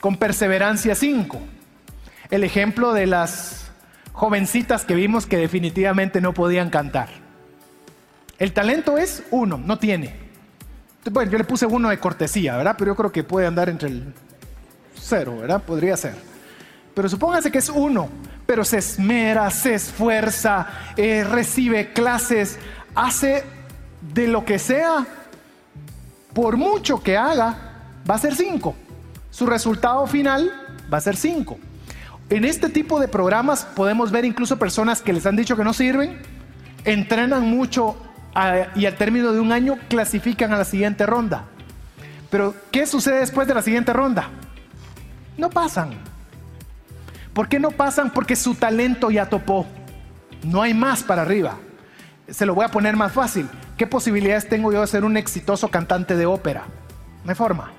con perseverancia 5. El ejemplo de las jovencitas que vimos que definitivamente no podían cantar. El talento es 1, no tiene. Bueno, yo le puse uno de cortesía, ¿verdad? Pero yo creo que puede andar entre el 0, ¿verdad? Podría ser. Pero supóngase que es 1, pero se esmera, se esfuerza, eh, recibe clases, hace de lo que sea, por mucho que haga, va a ser 5. Su resultado final va a ser 5. En este tipo de programas podemos ver incluso personas que les han dicho que no sirven, entrenan mucho y al término de un año clasifican a la siguiente ronda. Pero, ¿qué sucede después de la siguiente ronda? No pasan. ¿Por qué no pasan? Porque su talento ya topó. No hay más para arriba. Se lo voy a poner más fácil. ¿Qué posibilidades tengo yo de ser un exitoso cantante de ópera? Hay forma.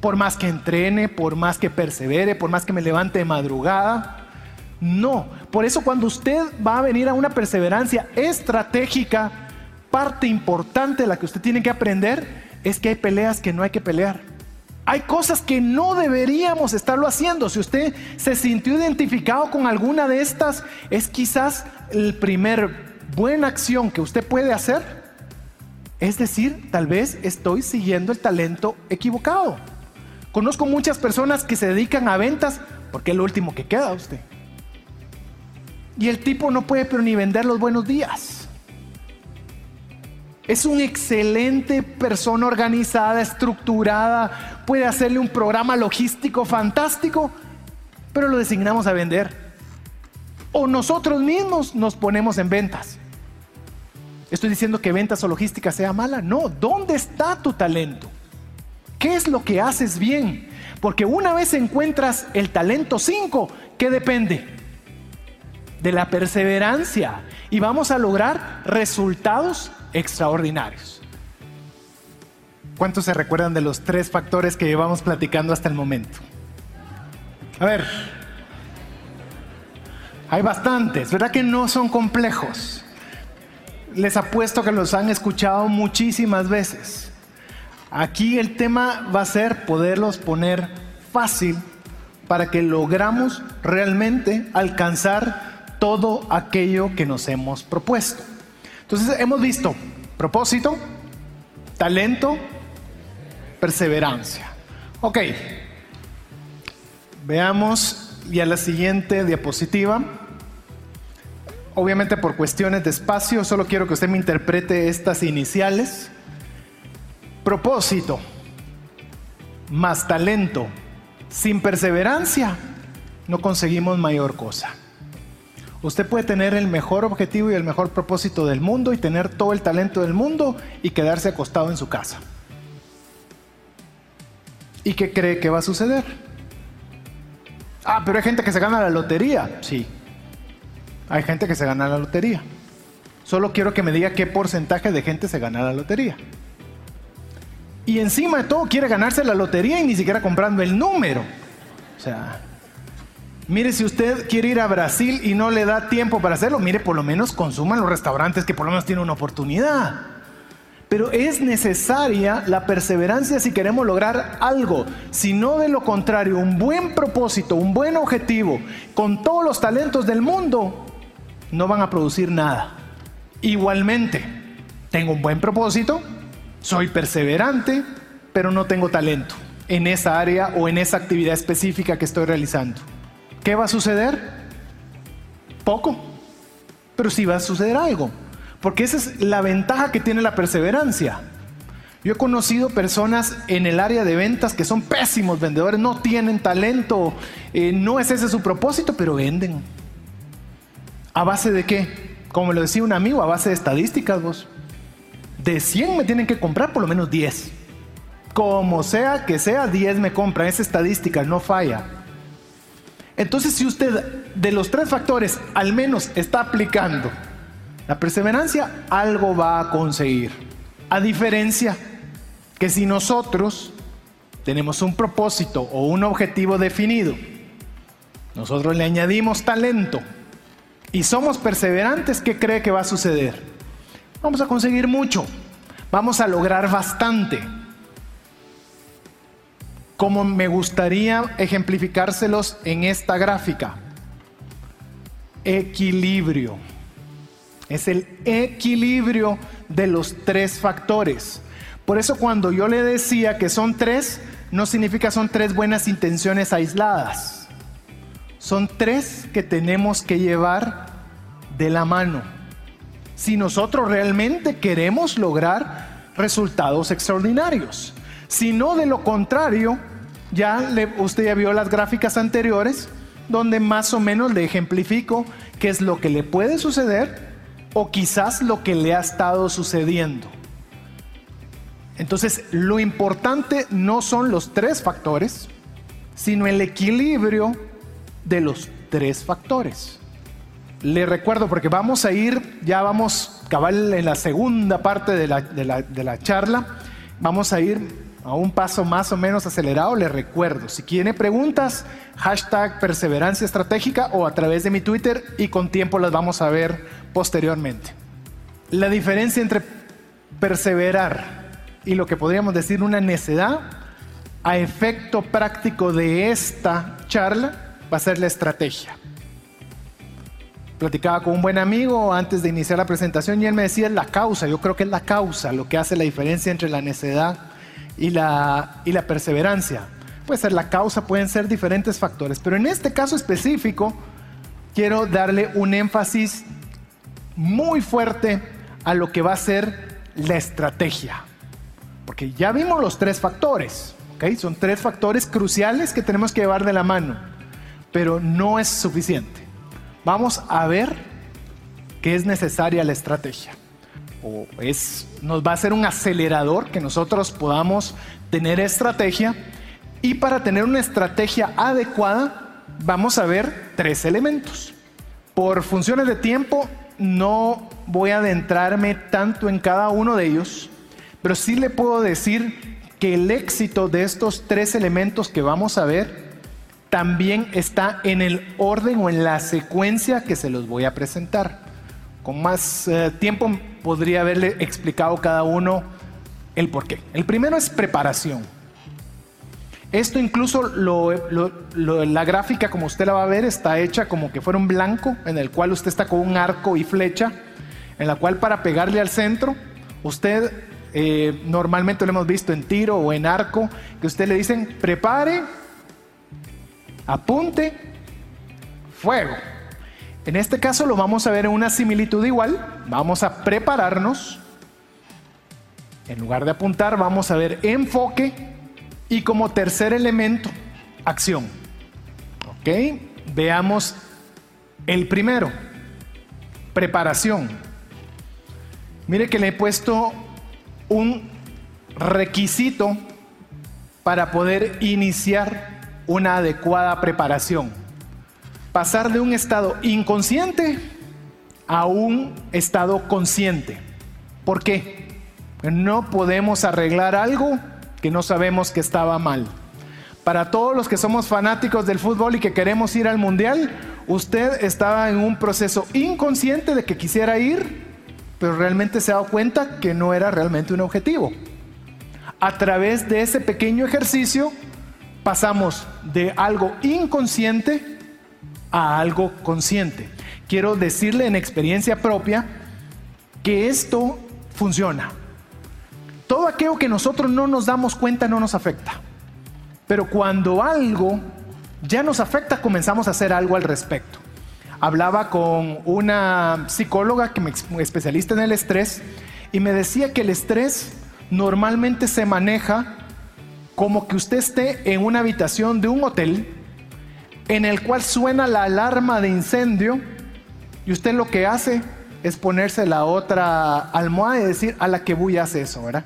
Por más que entrene, por más que persevere, por más que me levante de madrugada. No. Por eso cuando usted va a venir a una perseverancia estratégica, parte importante de la que usted tiene que aprender es que hay peleas que no hay que pelear. Hay cosas que no deberíamos estarlo haciendo. Si usted se sintió identificado con alguna de estas, es quizás el primer buena acción que usted puede hacer. Es decir, tal vez estoy siguiendo el talento equivocado. Conozco muchas personas que se dedican a ventas porque es lo último que queda usted. Y el tipo no puede pero ni vender los buenos días. Es una excelente persona organizada, estructurada, puede hacerle un programa logístico fantástico, pero lo designamos a vender. O nosotros mismos nos ponemos en ventas. ¿Estoy diciendo que ventas o logística sea mala? No, ¿dónde está tu talento? ¿Qué es lo que haces bien? Porque una vez encuentras el talento 5, ¿qué depende? De la perseverancia. Y vamos a lograr resultados extraordinarios. ¿Cuántos se recuerdan de los tres factores que llevamos platicando hasta el momento? A ver, hay bastantes, ¿verdad que no son complejos? Les apuesto que los han escuchado muchísimas veces. Aquí el tema va a ser poderlos poner fácil para que logramos realmente alcanzar todo aquello que nos hemos propuesto. Entonces hemos visto propósito, talento, perseverancia. Ok, veamos ya la siguiente diapositiva. Obviamente por cuestiones de espacio, solo quiero que usted me interprete estas iniciales. Propósito más talento sin perseverancia no conseguimos mayor cosa. Usted puede tener el mejor objetivo y el mejor propósito del mundo y tener todo el talento del mundo y quedarse acostado en su casa. ¿Y qué cree que va a suceder? Ah, pero hay gente que se gana la lotería. Sí, hay gente que se gana la lotería. Solo quiero que me diga qué porcentaje de gente se gana la lotería. Y encima de todo quiere ganarse la lotería y ni siquiera comprando el número. O sea, Mire, si usted quiere ir a Brasil y no le da tiempo para hacerlo, mire, por lo menos consuma en los restaurantes que por lo menos tienen una oportunidad. Pero es necesaria la perseverancia si queremos lograr algo. Si no, de lo contrario, un buen propósito, un buen objetivo, con todos los talentos del mundo, no van a producir nada. Igualmente, tengo un buen propósito, soy perseverante, pero no tengo talento en esa área o en esa actividad específica que estoy realizando. ¿Qué va a suceder? Poco, pero sí va a suceder algo, porque esa es la ventaja que tiene la perseverancia. Yo he conocido personas en el área de ventas que son pésimos vendedores, no tienen talento, eh, no es ese su propósito, pero venden. ¿A base de qué? Como lo decía un amigo, a base de estadísticas vos. De 100 me tienen que comprar por lo menos 10. Como sea que sea, 10 me compran. Esa estadística no falla. Entonces, si usted de los tres factores al menos está aplicando la perseverancia, algo va a conseguir. A diferencia que si nosotros tenemos un propósito o un objetivo definido, nosotros le añadimos talento y somos perseverantes, ¿qué cree que va a suceder? Vamos a conseguir mucho, vamos a lograr bastante como me gustaría ejemplificárselos en esta gráfica. Equilibrio. Es el equilibrio de los tres factores. Por eso cuando yo le decía que son tres, no significa son tres buenas intenciones aisladas. Son tres que tenemos que llevar de la mano. si nosotros realmente queremos lograr resultados extraordinarios. Si no, de lo contrario, ya usted ya vio las gráficas anteriores, donde más o menos le ejemplifico qué es lo que le puede suceder o quizás lo que le ha estado sucediendo. Entonces, lo importante no son los tres factores, sino el equilibrio de los tres factores. Le recuerdo, porque vamos a ir, ya vamos cabal en la segunda parte de la, de la charla, vamos a ir a un paso más o menos acelerado, le recuerdo, si tiene preguntas, hashtag perseverancia estratégica o a través de mi Twitter y con tiempo las vamos a ver posteriormente. La diferencia entre perseverar y lo que podríamos decir una necedad, a efecto práctico de esta charla, va a ser la estrategia. Platicaba con un buen amigo antes de iniciar la presentación y él me decía la causa, yo creo que es la causa lo que hace la diferencia entre la necedad y la, y la perseverancia. Puede ser la causa, pueden ser diferentes factores, pero en este caso específico quiero darle un énfasis muy fuerte a lo que va a ser la estrategia. Porque ya vimos los tres factores, ¿okay? son tres factores cruciales que tenemos que llevar de la mano, pero no es suficiente. Vamos a ver que es necesaria la estrategia o es, nos va a ser un acelerador que nosotros podamos tener estrategia. Y para tener una estrategia adecuada, vamos a ver tres elementos. Por funciones de tiempo, no voy a adentrarme tanto en cada uno de ellos, pero sí le puedo decir que el éxito de estos tres elementos que vamos a ver también está en el orden o en la secuencia que se los voy a presentar. Con más eh, tiempo podría haberle explicado cada uno el por qué. El primero es preparación. Esto incluso la gráfica, como usted la va a ver, está hecha como que fuera un blanco en el cual usted está con un arco y flecha, en la cual para pegarle al centro, usted eh, normalmente lo hemos visto en tiro o en arco, que usted le dicen prepare, apunte, fuego. En este caso lo vamos a ver en una similitud igual. Vamos a prepararnos. En lugar de apuntar, vamos a ver enfoque y como tercer elemento, acción. ¿Ok? Veamos el primero, preparación. Mire que le he puesto un requisito para poder iniciar una adecuada preparación pasar de un estado inconsciente a un estado consciente. ¿Por qué? No podemos arreglar algo que no sabemos que estaba mal. Para todos los que somos fanáticos del fútbol y que queremos ir al mundial, usted estaba en un proceso inconsciente de que quisiera ir, pero realmente se ha dado cuenta que no era realmente un objetivo. A través de ese pequeño ejercicio pasamos de algo inconsciente a algo consciente. Quiero decirle en experiencia propia que esto funciona. Todo aquello que nosotros no nos damos cuenta no nos afecta. Pero cuando algo ya nos afecta, comenzamos a hacer algo al respecto. Hablaba con una psicóloga que me especialista en el estrés y me decía que el estrés normalmente se maneja como que usted esté en una habitación de un hotel en el cual suena la alarma de incendio y usted lo que hace es ponerse la otra almohada y decir, a la que voy hace eso, ¿verdad?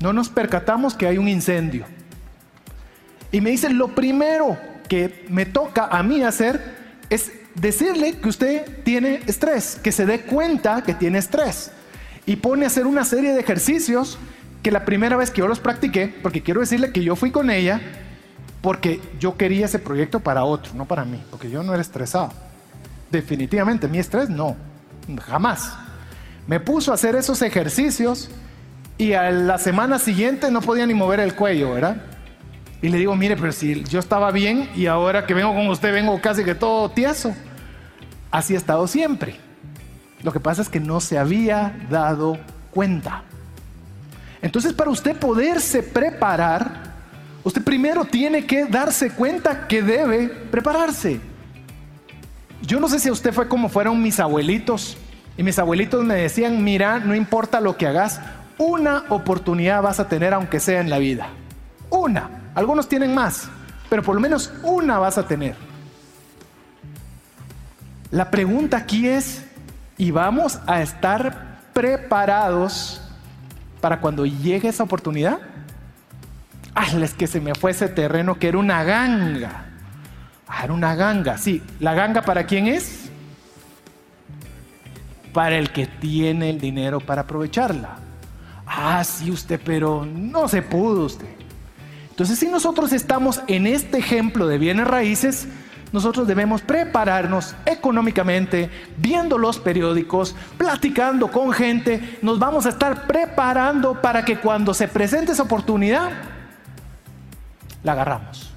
No nos percatamos que hay un incendio. Y me dice, lo primero que me toca a mí hacer es decirle que usted tiene estrés, que se dé cuenta que tiene estrés. Y pone a hacer una serie de ejercicios que la primera vez que yo los practiqué, porque quiero decirle que yo fui con ella, porque yo quería ese proyecto para otro, no para mí, porque yo no era estresado. Definitivamente, mi estrés no, jamás. Me puso a hacer esos ejercicios y a la semana siguiente no podía ni mover el cuello, ¿verdad? Y le digo, mire, pero si yo estaba bien y ahora que vengo con usted vengo casi que todo tieso. Así ha estado siempre. Lo que pasa es que no se había dado cuenta. Entonces, para usted poderse preparar, Usted primero tiene que darse cuenta que debe prepararse. Yo no sé si usted fue como fueron mis abuelitos, Y mis abuelitos me decían, mira, no importa lo que hagas, una oportunidad vas a tener aunque sea en la vida. Una. Algunos tienen más, pero por lo menos una vas a tener. La pregunta aquí es, ¿y vamos a estar preparados para cuando llegue esa oportunidad? Ah, es que se me fue ese terreno que era una ganga. Ah, era una ganga, sí. ¿La ganga para quién es? Para el que tiene el dinero para aprovecharla. Ah, sí, usted, pero no se pudo usted. Entonces, si nosotros estamos en este ejemplo de bienes raíces, nosotros debemos prepararnos económicamente, viendo los periódicos, platicando con gente, nos vamos a estar preparando para que cuando se presente esa oportunidad, la agarramos.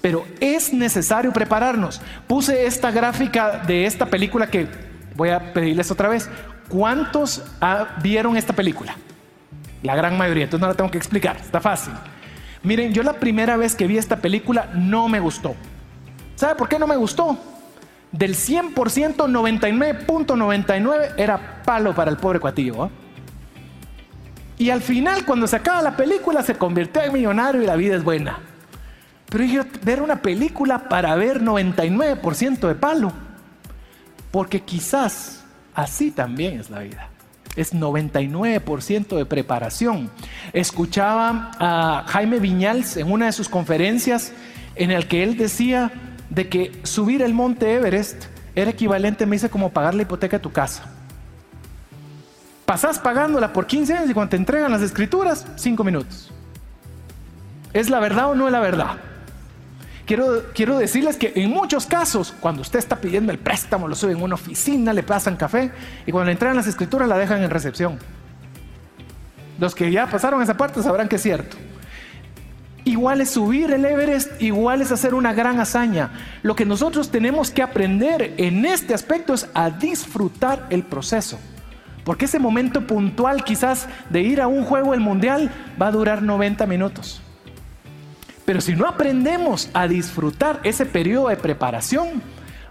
Pero es necesario prepararnos. Puse esta gráfica de esta película que voy a pedirles otra vez. ¿Cuántos vieron esta película? La gran mayoría, entonces no la tengo que explicar, está fácil. Miren, yo la primera vez que vi esta película no me gustó. ¿Sabe por qué no me gustó? Del 100%, 99.99 era palo para el pobre cuatillo. ¿ah? Y al final, cuando se acaba la película, se convirtió en millonario y la vida es buena. Pero dije, ver una película para ver 99% de palo. Porque quizás así también es la vida. Es 99% de preparación. Escuchaba a Jaime Viñals en una de sus conferencias en el que él decía de que subir el monte Everest era equivalente, me dice, como pagar la hipoteca de tu casa. Pasás pagándola por 15 años y cuando te entregan las escrituras, 5 minutos. ¿Es la verdad o no es la verdad? Quiero, quiero decirles que en muchos casos, cuando usted está pidiendo el préstamo, lo suben en una oficina, le pasan café y cuando le entregan las escrituras la dejan en recepción. Los que ya pasaron esa parte sabrán que es cierto. Igual es subir el Everest, igual es hacer una gran hazaña. Lo que nosotros tenemos que aprender en este aspecto es a disfrutar el proceso. Porque ese momento puntual quizás de ir a un juego del mundial va a durar 90 minutos. Pero si no aprendemos a disfrutar ese periodo de preparación,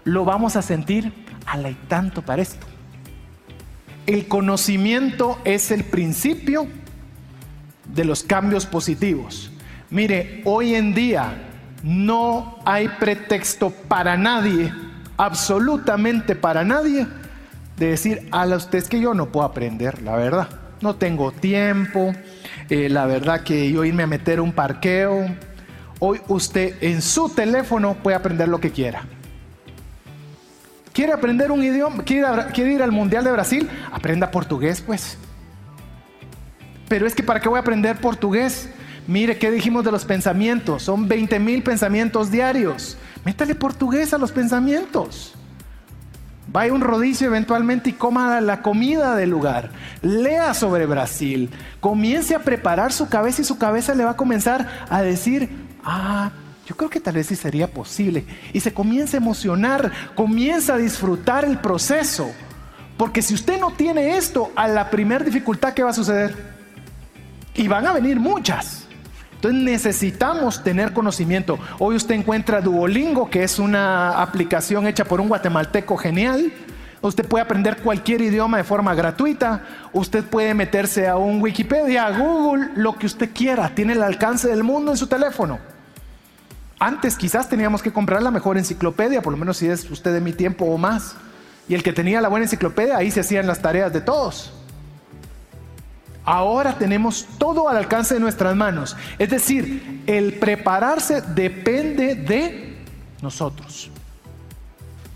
lo vamos a sentir a la y tanto para esto. El conocimiento es el principio de los cambios positivos. Mire, hoy en día no hay pretexto para nadie, absolutamente para nadie, de decir, a usted es que yo no puedo aprender, la verdad. No tengo tiempo, eh, la verdad que yo irme a meter un parqueo. Hoy usted en su teléfono puede aprender lo que quiera. ¿Quiere aprender un idioma? ¿Quiere, ¿Quiere ir al Mundial de Brasil? Aprenda portugués, pues. Pero es que ¿para qué voy a aprender portugués? Mire, ¿qué dijimos de los pensamientos? Son 20 mil pensamientos diarios. Métale portugués a los pensamientos. Vaya un rodicio eventualmente y coma la comida del lugar. Lea sobre Brasil. Comience a preparar su cabeza y su cabeza le va a comenzar a decir, ah, yo creo que tal vez sí sería posible. Y se comienza a emocionar, comienza a disfrutar el proceso. Porque si usted no tiene esto, a la primera dificultad, ¿qué va a suceder? Y van a venir muchas. Entonces necesitamos tener conocimiento. Hoy usted encuentra Duolingo, que es una aplicación hecha por un guatemalteco genial. Usted puede aprender cualquier idioma de forma gratuita. Usted puede meterse a un Wikipedia, a Google, lo que usted quiera. Tiene el alcance del mundo en su teléfono. Antes quizás teníamos que comprar la mejor enciclopedia, por lo menos si es usted de mi tiempo o más. Y el que tenía la buena enciclopedia, ahí se hacían las tareas de todos. Ahora tenemos todo al alcance de nuestras manos. Es decir, el prepararse depende de nosotros.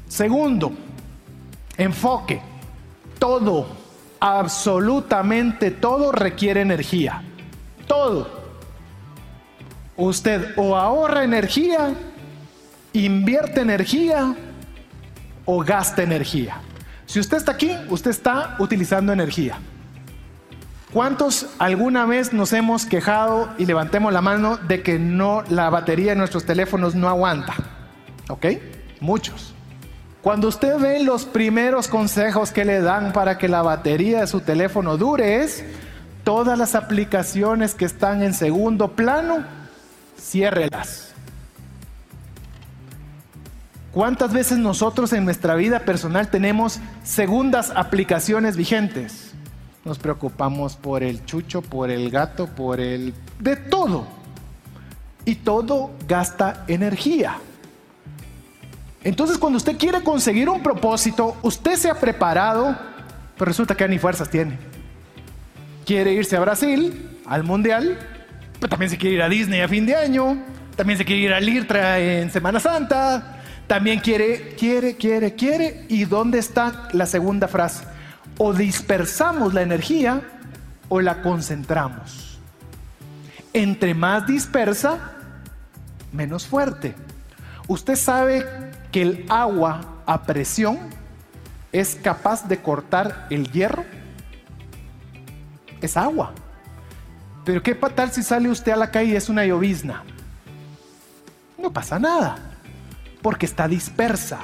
Segundo, enfoque. Todo, absolutamente todo requiere energía. Todo. Usted o ahorra energía, invierte energía o gasta energía. Si usted está aquí, usted está utilizando energía. ¿Cuántos alguna vez nos hemos quejado y levantemos la mano de que no la batería de nuestros teléfonos no aguanta? ¿Ok? Muchos. Cuando usted ve los primeros consejos que le dan para que la batería de su teléfono dure es todas las aplicaciones que están en segundo plano, ciérrelas. ¿Cuántas veces nosotros en nuestra vida personal tenemos segundas aplicaciones vigentes? Nos preocupamos por el chucho, por el gato, por el... de todo. Y todo gasta energía. Entonces cuando usted quiere conseguir un propósito, usted se ha preparado, pero resulta que ni fuerzas tiene. Quiere irse a Brasil, al Mundial, pero también se quiere ir a Disney a fin de año, también se quiere ir al IRTRA en Semana Santa, también quiere, quiere, quiere, quiere. ¿Y dónde está la segunda frase? O dispersamos la energía o la concentramos. Entre más dispersa, menos fuerte. Usted sabe que el agua a presión es capaz de cortar el hierro. Es agua. Pero ¿qué tal si sale usted a la calle y es una llovizna? No pasa nada porque está dispersa.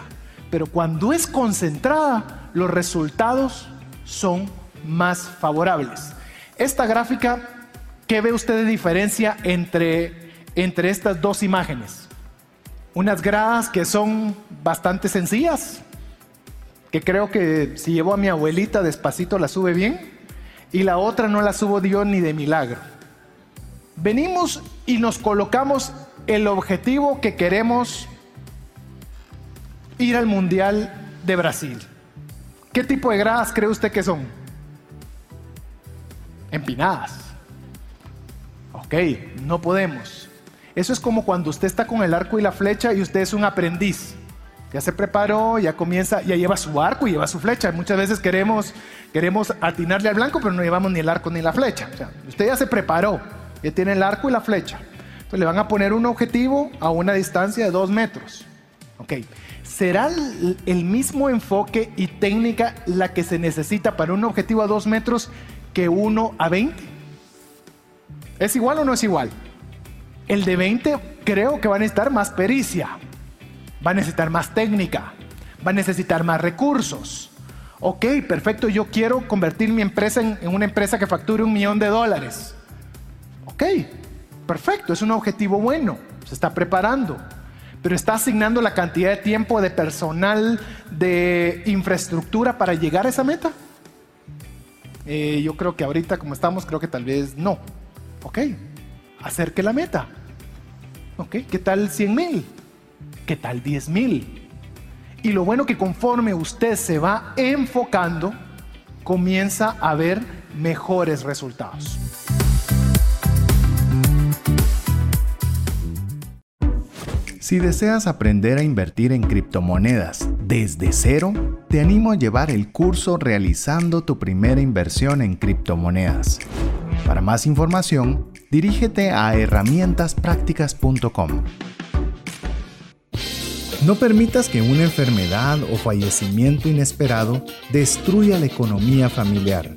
Pero cuando es concentrada, los resultados son más favorables. Esta gráfica, ¿qué ve usted de diferencia entre, entre estas dos imágenes? Unas gradas que son bastante sencillas, que creo que si llevo a mi abuelita despacito la sube bien, y la otra no la subo Dios ni de milagro. Venimos y nos colocamos el objetivo que queremos ir al Mundial de Brasil. ¿Qué tipo de gradas cree usted que son? Empinadas. Ok, no podemos. Eso es como cuando usted está con el arco y la flecha y usted es un aprendiz. Ya se preparó, ya comienza, ya lleva su arco y lleva su flecha. Muchas veces queremos, queremos atinarle al blanco, pero no llevamos ni el arco ni la flecha. usted ya se preparó, ya tiene el arco y la flecha. Entonces le van a poner un objetivo a una distancia de dos metros. Ok, ¿será el mismo enfoque y técnica la que se necesita para un objetivo a 2 metros que uno a 20? ¿Es igual o no es igual? El de 20 creo que va a necesitar más pericia, va a necesitar más técnica, va a necesitar más recursos. Ok, perfecto, yo quiero convertir mi empresa en, en una empresa que facture un millón de dólares. Ok, perfecto, es un objetivo bueno, se está preparando pero está asignando la cantidad de tiempo, de personal, de infraestructura para llegar a esa meta. Eh, yo creo que ahorita como estamos, creo que tal vez no. Ok, acerque la meta. Ok, ¿qué tal 100 mil? ¿Qué tal 10 mil? Y lo bueno que conforme usted se va enfocando, comienza a ver mejores resultados. Si deseas aprender a invertir en criptomonedas desde cero, te animo a llevar el curso Realizando tu primera inversión en criptomonedas. Para más información, dirígete a herramientasprácticas.com. No permitas que una enfermedad o fallecimiento inesperado destruya la economía familiar.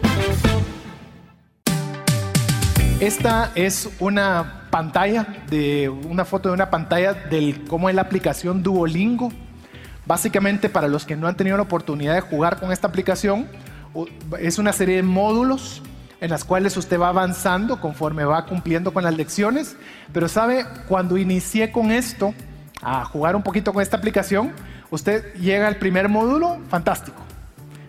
Esta es una pantalla de una foto de una pantalla del cómo es la aplicación Duolingo Básicamente, para los que no han tenido la oportunidad de jugar con esta aplicación, es una serie de módulos en las cuales usted va avanzando conforme va cumpliendo con las lecciones. Pero sabe, cuando inicié con esto, a jugar un poquito con esta aplicación, usted llega al primer módulo, fantástico.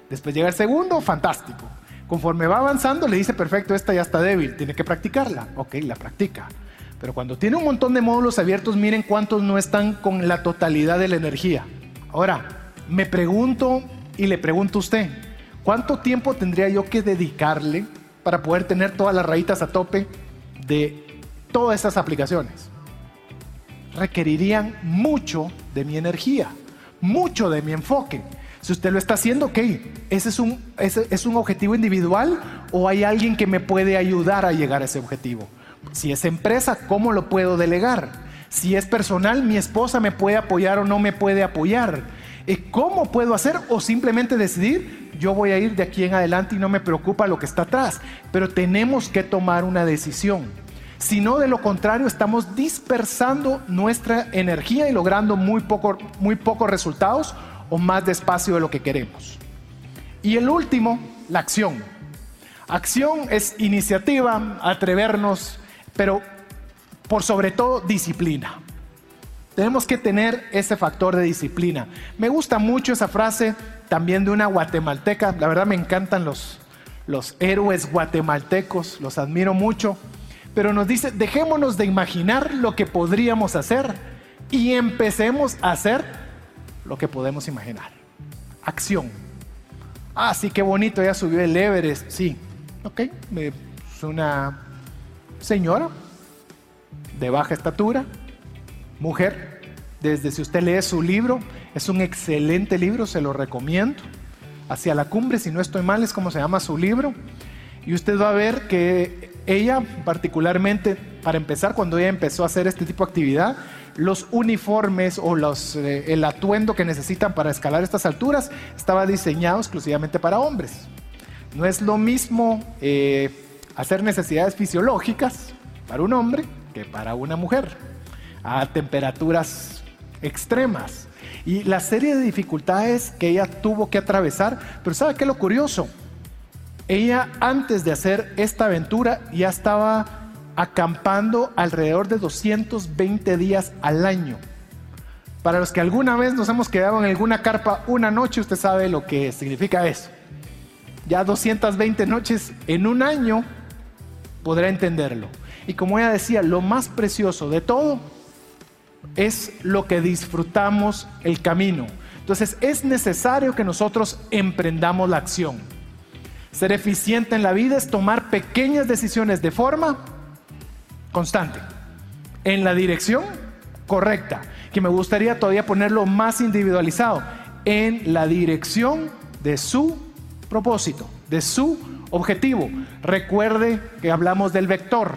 Después llega el segundo, fantástico. Conforme va avanzando, le dice, perfecto, esta ya está débil, tiene que practicarla. Ok, la practica. Pero cuando tiene un montón de módulos abiertos, miren cuántos no están con la totalidad de la energía. Ahora, me pregunto y le pregunto a usted, ¿cuánto tiempo tendría yo que dedicarle para poder tener todas las rayitas a tope de todas estas aplicaciones? Requerirían mucho de mi energía, mucho de mi enfoque. Si usted lo está haciendo, ok, ¿ese es un, ese es un objetivo individual o hay alguien que me puede ayudar a llegar a ese objetivo? Si es empresa, ¿cómo lo puedo delegar? Si es personal, mi esposa me puede apoyar o no me puede apoyar. ¿Cómo puedo hacer? O simplemente decidir, yo voy a ir de aquí en adelante y no me preocupa lo que está atrás, pero tenemos que tomar una decisión. Si no, de lo contrario, estamos dispersando nuestra energía y logrando muy, poco, muy pocos resultados o más despacio de lo que queremos. Y el último, la acción. Acción es iniciativa, atrevernos, pero por sobre todo disciplina. Tenemos que tener ese factor de disciplina. Me gusta mucho esa frase también de una guatemalteca. La verdad me encantan los, los héroes guatemaltecos, los admiro mucho. Pero nos dice, dejémonos de imaginar lo que podríamos hacer y empecemos a hacer lo que podemos imaginar. Acción. Ah, sí, qué bonito, ya subió el Everest. Sí, ok, es una señora de baja estatura, mujer. Desde si usted lee su libro, es un excelente libro, se lo recomiendo. Hacia la cumbre, si no estoy mal, es como se llama su libro. Y usted va a ver que ella, particularmente, para empezar, cuando ella empezó a hacer este tipo de actividad, los uniformes o eh, el atuendo que necesitan para escalar estas alturas estaba diseñado exclusivamente para hombres. No es lo mismo eh, hacer necesidades fisiológicas para un hombre que para una mujer a temperaturas extremas. Y la serie de dificultades que ella tuvo que atravesar, pero ¿sabe qué es lo curioso? Ella antes de hacer esta aventura ya estaba acampando alrededor de 220 días al año. Para los que alguna vez nos hemos quedado en alguna carpa una noche, usted sabe lo que significa eso. Ya 220 noches en un año podrá entenderlo. Y como ella decía, lo más precioso de todo es lo que disfrutamos el camino. Entonces es necesario que nosotros emprendamos la acción. Ser eficiente en la vida es tomar pequeñas decisiones de forma constante, en la dirección correcta, que me gustaría todavía ponerlo más individualizado, en la dirección de su propósito, de su objetivo. Recuerde que hablamos del vector,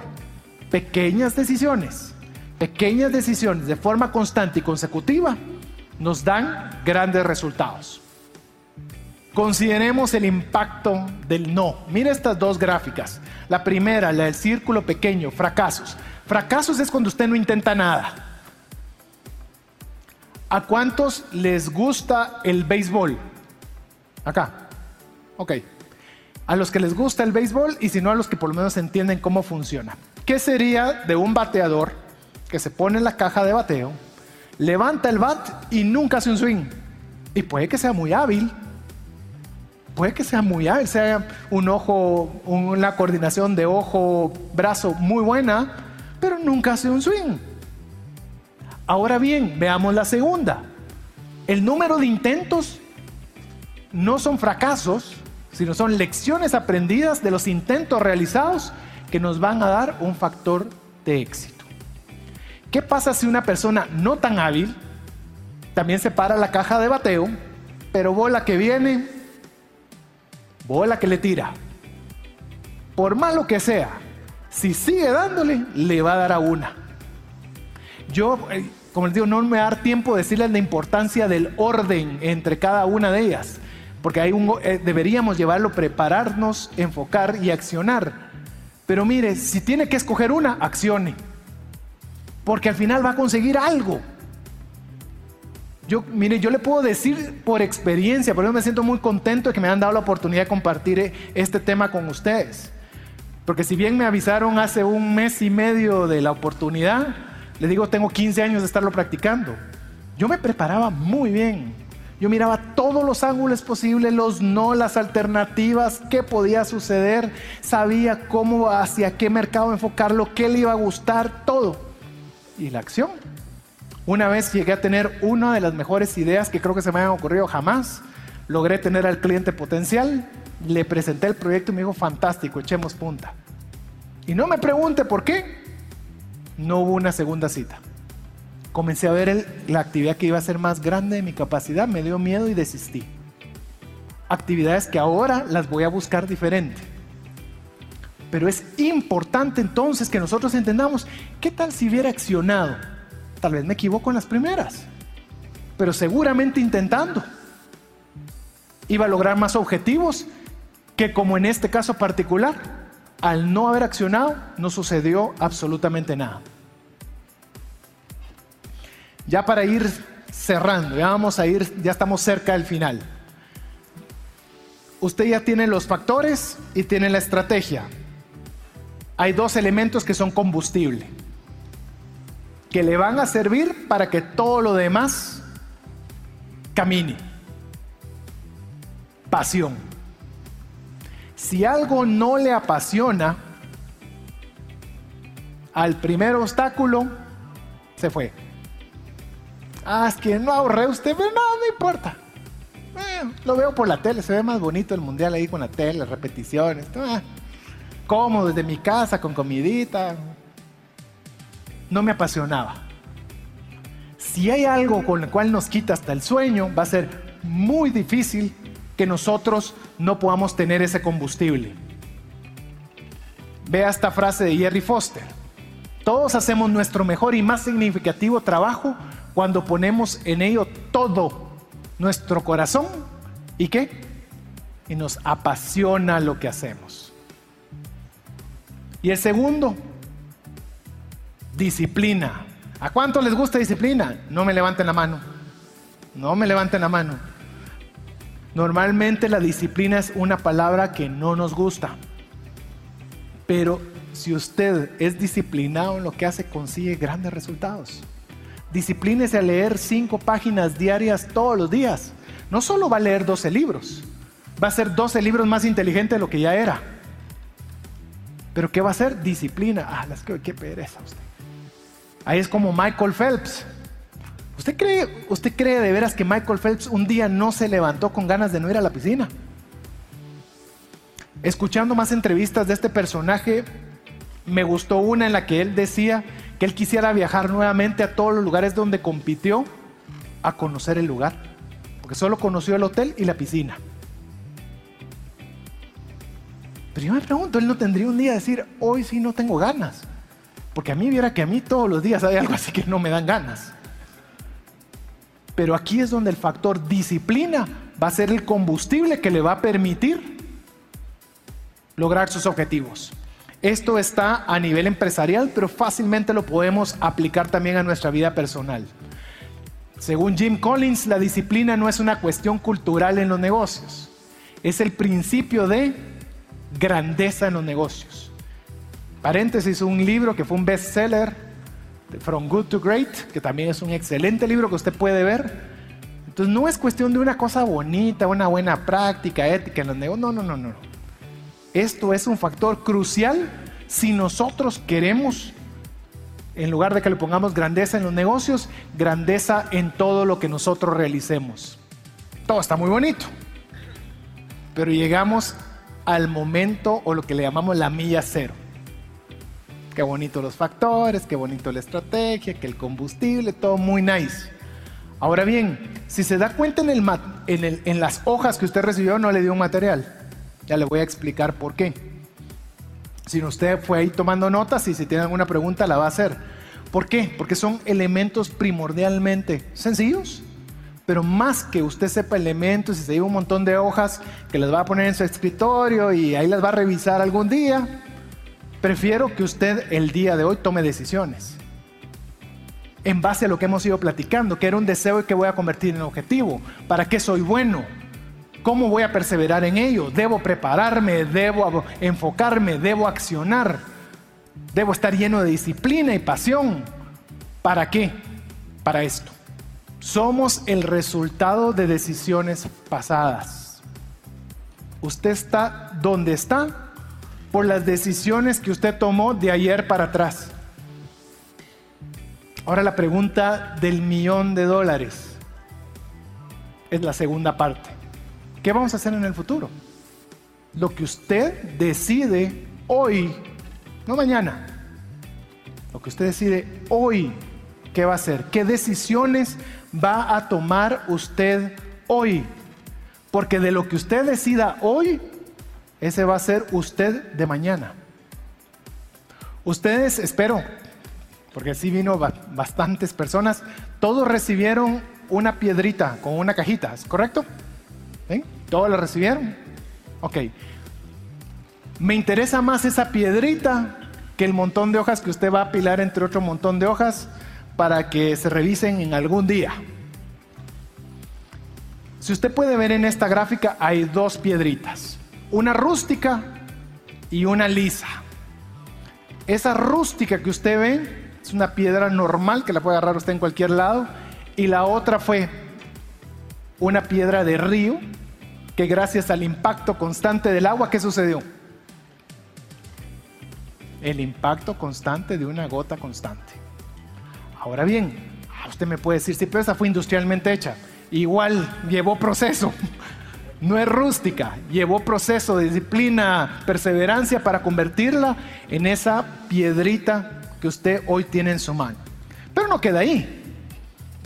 pequeñas decisiones, pequeñas decisiones de forma constante y consecutiva nos dan grandes resultados. Consideremos el impacto del no. Mira estas dos gráficas. La primera, la del círculo pequeño, fracasos. Fracasos es cuando usted no intenta nada. ¿A cuántos les gusta el béisbol? Acá. Ok. A los que les gusta el béisbol y si no a los que por lo menos entienden cómo funciona. ¿Qué sería de un bateador que se pone en la caja de bateo, levanta el bat y nunca hace un swing? Y puede que sea muy hábil, puede que sea muy hábil, sea un ojo, una coordinación de ojo, brazo muy buena, pero nunca hace un swing. Ahora bien, veamos la segunda. El número de intentos no son fracasos, sino son lecciones aprendidas de los intentos realizados que nos van a dar un factor de éxito. ¿Qué pasa si una persona no tan hábil también se para la caja de bateo, pero bola que viene, bola que le tira. Por malo que sea, si sigue dándole, le va a dar a una. Yo, eh, como les digo, no me va a dar tiempo de decirles la importancia del orden entre cada una de ellas, porque hay un, eh, deberíamos llevarlo, prepararnos, enfocar y accionar. Pero mire, si tiene que escoger una, accione, porque al final va a conseguir algo. Yo, mire, yo le puedo decir por experiencia, por eso me siento muy contento de que me han dado la oportunidad de compartir eh, este tema con ustedes. Porque si bien me avisaron hace un mes y medio de la oportunidad, les digo, tengo 15 años de estarlo practicando. Yo me preparaba muy bien. Yo miraba todos los ángulos posibles, los no, las alternativas, qué podía suceder, sabía cómo, hacia qué mercado enfocarlo, qué le iba a gustar, todo. Y la acción. Una vez llegué a tener una de las mejores ideas que creo que se me han ocurrido jamás. Logré tener al cliente potencial, le presenté el proyecto y me dijo, fantástico, echemos punta. Y no me pregunte por qué. No hubo una segunda cita. Comencé a ver la actividad que iba a ser más grande de mi capacidad, me dio miedo y desistí. Actividades que ahora las voy a buscar diferente. Pero es importante entonces que nosotros entendamos, ¿qué tal si hubiera accionado? Tal vez me equivoco en las primeras, pero seguramente intentando. iba a lograr más objetivos que como en este caso particular, al no haber accionado, no sucedió absolutamente nada. Ya para ir cerrando, ya vamos a ir, ya estamos cerca del final. Usted ya tiene los factores y tiene la estrategia. Hay dos elementos que son combustible, que le van a servir para que todo lo demás camine. Pasión. Si algo no le apasiona, al primer obstáculo se fue. Ah, es que no ahorré usted, pero no, no importa. Eh, lo veo por la tele, se ve más bonito el mundial ahí con la tele, repeticiones. Ah, cómodo desde mi casa, con comidita. No me apasionaba. Si hay algo con el cual nos quita hasta el sueño, va a ser muy difícil que nosotros no podamos tener ese combustible. Vea esta frase de Jerry Foster. Todos hacemos nuestro mejor y más significativo trabajo cuando ponemos en ello todo nuestro corazón y qué? Y nos apasiona lo que hacemos. Y el segundo, disciplina. ¿A cuánto les gusta disciplina? No me levanten la mano. No me levanten la mano. Normalmente la disciplina es una palabra que no nos gusta. Pero si usted es disciplinado en lo que hace, consigue grandes resultados. Disciplínese a leer cinco páginas diarias todos los días. No solo va a leer 12 libros, va a ser 12 libros más inteligente de lo que ya era. Pero ¿qué va a ser? Disciplina. Ah, las que, qué pereza usted. Ahí es como Michael Phelps. ¿Usted cree, ¿Usted cree de veras que Michael Phelps un día no se levantó con ganas de no ir a la piscina? Escuchando más entrevistas de este personaje, me gustó una en la que él decía que él quisiera viajar nuevamente a todos los lugares donde compitió a conocer el lugar, porque solo conoció el hotel y la piscina. Pero yo me pregunto, él no tendría un día decir, hoy sí no tengo ganas, porque a mí viera que a mí todos los días hay algo así que no me dan ganas. Pero aquí es donde el factor disciplina va a ser el combustible que le va a permitir lograr sus objetivos. Esto está a nivel empresarial, pero fácilmente lo podemos aplicar también a nuestra vida personal. Según Jim Collins, la disciplina no es una cuestión cultural en los negocios, es el principio de grandeza en los negocios. Paréntesis, un libro que fue un bestseller, From Good to Great, que también es un excelente libro que usted puede ver. Entonces no es cuestión de una cosa bonita, una buena práctica, ética en los negocios, no, no, no, no. Esto es un factor crucial si nosotros queremos, en lugar de que le pongamos grandeza en los negocios, grandeza en todo lo que nosotros realicemos. Todo está muy bonito, pero llegamos al momento o lo que le llamamos la milla cero. Qué bonito los factores, qué bonito la estrategia, que el combustible, todo muy nice. Ahora bien, si se da cuenta en, el, en las hojas que usted recibió, no le dio un material. Ya le voy a explicar por qué. Si usted fue ahí tomando notas y si tiene alguna pregunta la va a hacer. ¿Por qué? Porque son elementos primordialmente sencillos, pero más que usted sepa elementos y se lleva un montón de hojas que les va a poner en su escritorio y ahí las va a revisar algún día, prefiero que usted el día de hoy tome decisiones en base a lo que hemos ido platicando, que era un deseo y que voy a convertir en objetivo. ¿Para qué soy bueno? ¿Cómo voy a perseverar en ello? Debo prepararme, debo enfocarme, debo accionar, debo estar lleno de disciplina y pasión. ¿Para qué? Para esto. Somos el resultado de decisiones pasadas. Usted está donde está por las decisiones que usted tomó de ayer para atrás. Ahora la pregunta del millón de dólares es la segunda parte. ¿Qué vamos a hacer en el futuro? Lo que usted decide hoy, no mañana. Lo que usted decide hoy, ¿qué va a hacer? ¿Qué decisiones va a tomar usted hoy? Porque de lo que usted decida hoy, ese va a ser usted de mañana. Ustedes, espero, porque así vino bastantes personas, todos recibieron una piedrita con una cajita, ¿correcto? ¿Todos la recibieron? Ok. Me interesa más esa piedrita que el montón de hojas que usted va a apilar entre otro montón de hojas para que se revisen en algún día. Si usted puede ver en esta gráfica hay dos piedritas, una rústica y una lisa. Esa rústica que usted ve es una piedra normal que la puede agarrar usted en cualquier lado y la otra fue una piedra de río que gracias al impacto constante del agua, ¿qué sucedió? El impacto constante de una gota constante. Ahora bien, usted me puede decir, sí, pero esa fue industrialmente hecha. Igual llevó proceso. No es rústica, llevó proceso, disciplina, perseverancia para convertirla en esa piedrita que usted hoy tiene en su mano. Pero no queda ahí.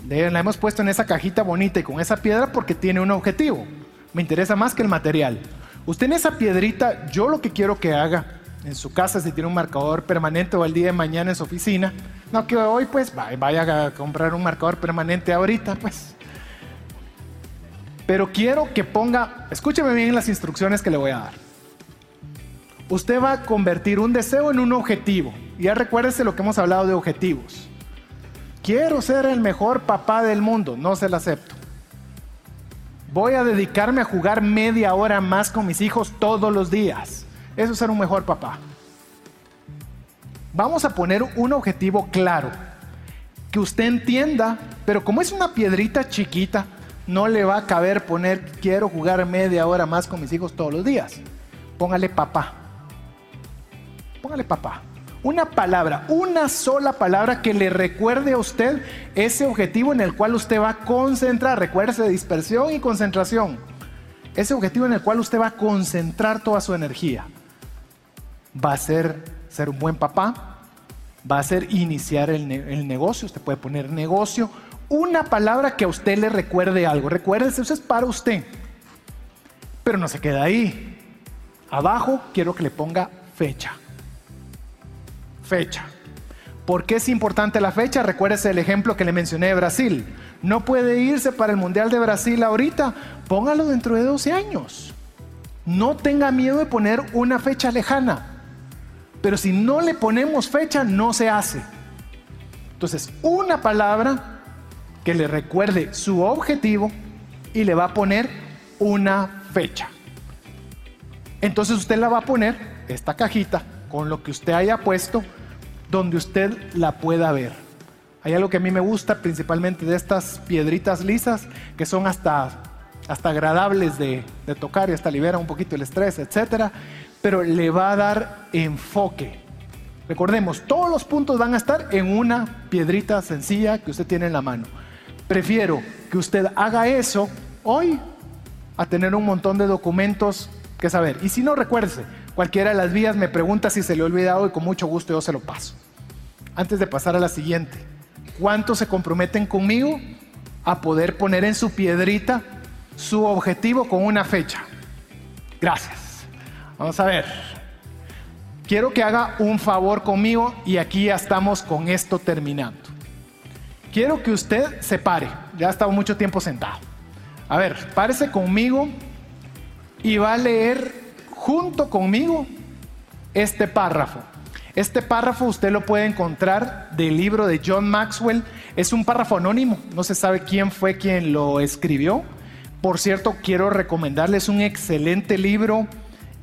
La hemos puesto en esa cajita bonita y con esa piedra porque tiene un objetivo. Me interesa más que el material. Usted en esa piedrita, yo lo que quiero que haga en su casa, si tiene un marcador permanente o el día de mañana en su oficina, no que hoy pues vaya a comprar un marcador permanente ahorita, pues. Pero quiero que ponga, escúcheme bien las instrucciones que le voy a dar. Usted va a convertir un deseo en un objetivo. Ya recuérdese lo que hemos hablado de objetivos. Quiero ser el mejor papá del mundo, no se lo acepto. Voy a dedicarme a jugar media hora más con mis hijos todos los días. Eso es ser un mejor papá. Vamos a poner un objetivo claro, que usted entienda, pero como es una piedrita chiquita, no le va a caber poner quiero jugar media hora más con mis hijos todos los días. Póngale papá. Póngale papá. Una palabra, una sola palabra que le recuerde a usted ese objetivo en el cual usted va a concentrar. Recuérdese de dispersión y concentración. Ese objetivo en el cual usted va a concentrar toda su energía. Va a ser ser un buen papá, va a ser iniciar el, el negocio. Usted puede poner negocio. Una palabra que a usted le recuerde algo. Recuérdese, eso es para usted. Pero no se queda ahí. Abajo quiero que le ponga fecha fecha. ¿Por qué es importante la fecha? Recuérdese el ejemplo que le mencioné de Brasil. No puede irse para el Mundial de Brasil ahorita, póngalo dentro de 12 años. No tenga miedo de poner una fecha lejana. Pero si no le ponemos fecha, no se hace. Entonces, una palabra que le recuerde su objetivo y le va a poner una fecha. Entonces usted la va a poner, esta cajita, con lo que usted haya puesto donde usted la pueda ver. Hay algo que a mí me gusta principalmente de estas piedritas lisas que son hasta, hasta agradables de, tocar y hasta liberan un poquito el estrés, etcétera, pero le va a dar enfoque. Recordemos, todos los puntos van a estar en una piedrita sencilla que usted tiene en la mano. Prefiero que usted haga eso hoy a tener un montón de documentos que saber. Y si no, recuérdese, cualquiera de las vías me pregunta si se le ha olvidado y con mucho gusto yo se lo paso. Antes de pasar a la siguiente, ¿cuántos se comprometen conmigo a poder poner en su piedrita su objetivo con una fecha? Gracias. Vamos a ver. Quiero que haga un favor conmigo y aquí ya estamos con esto terminando. Quiero que usted se pare. Ya ha estado mucho tiempo sentado. A ver, párese conmigo y va a leer junto conmigo este párrafo. Este párrafo usted lo puede encontrar del libro de John Maxwell. Es un párrafo anónimo, no se sabe quién fue quien lo escribió. Por cierto, quiero recomendarles un excelente libro,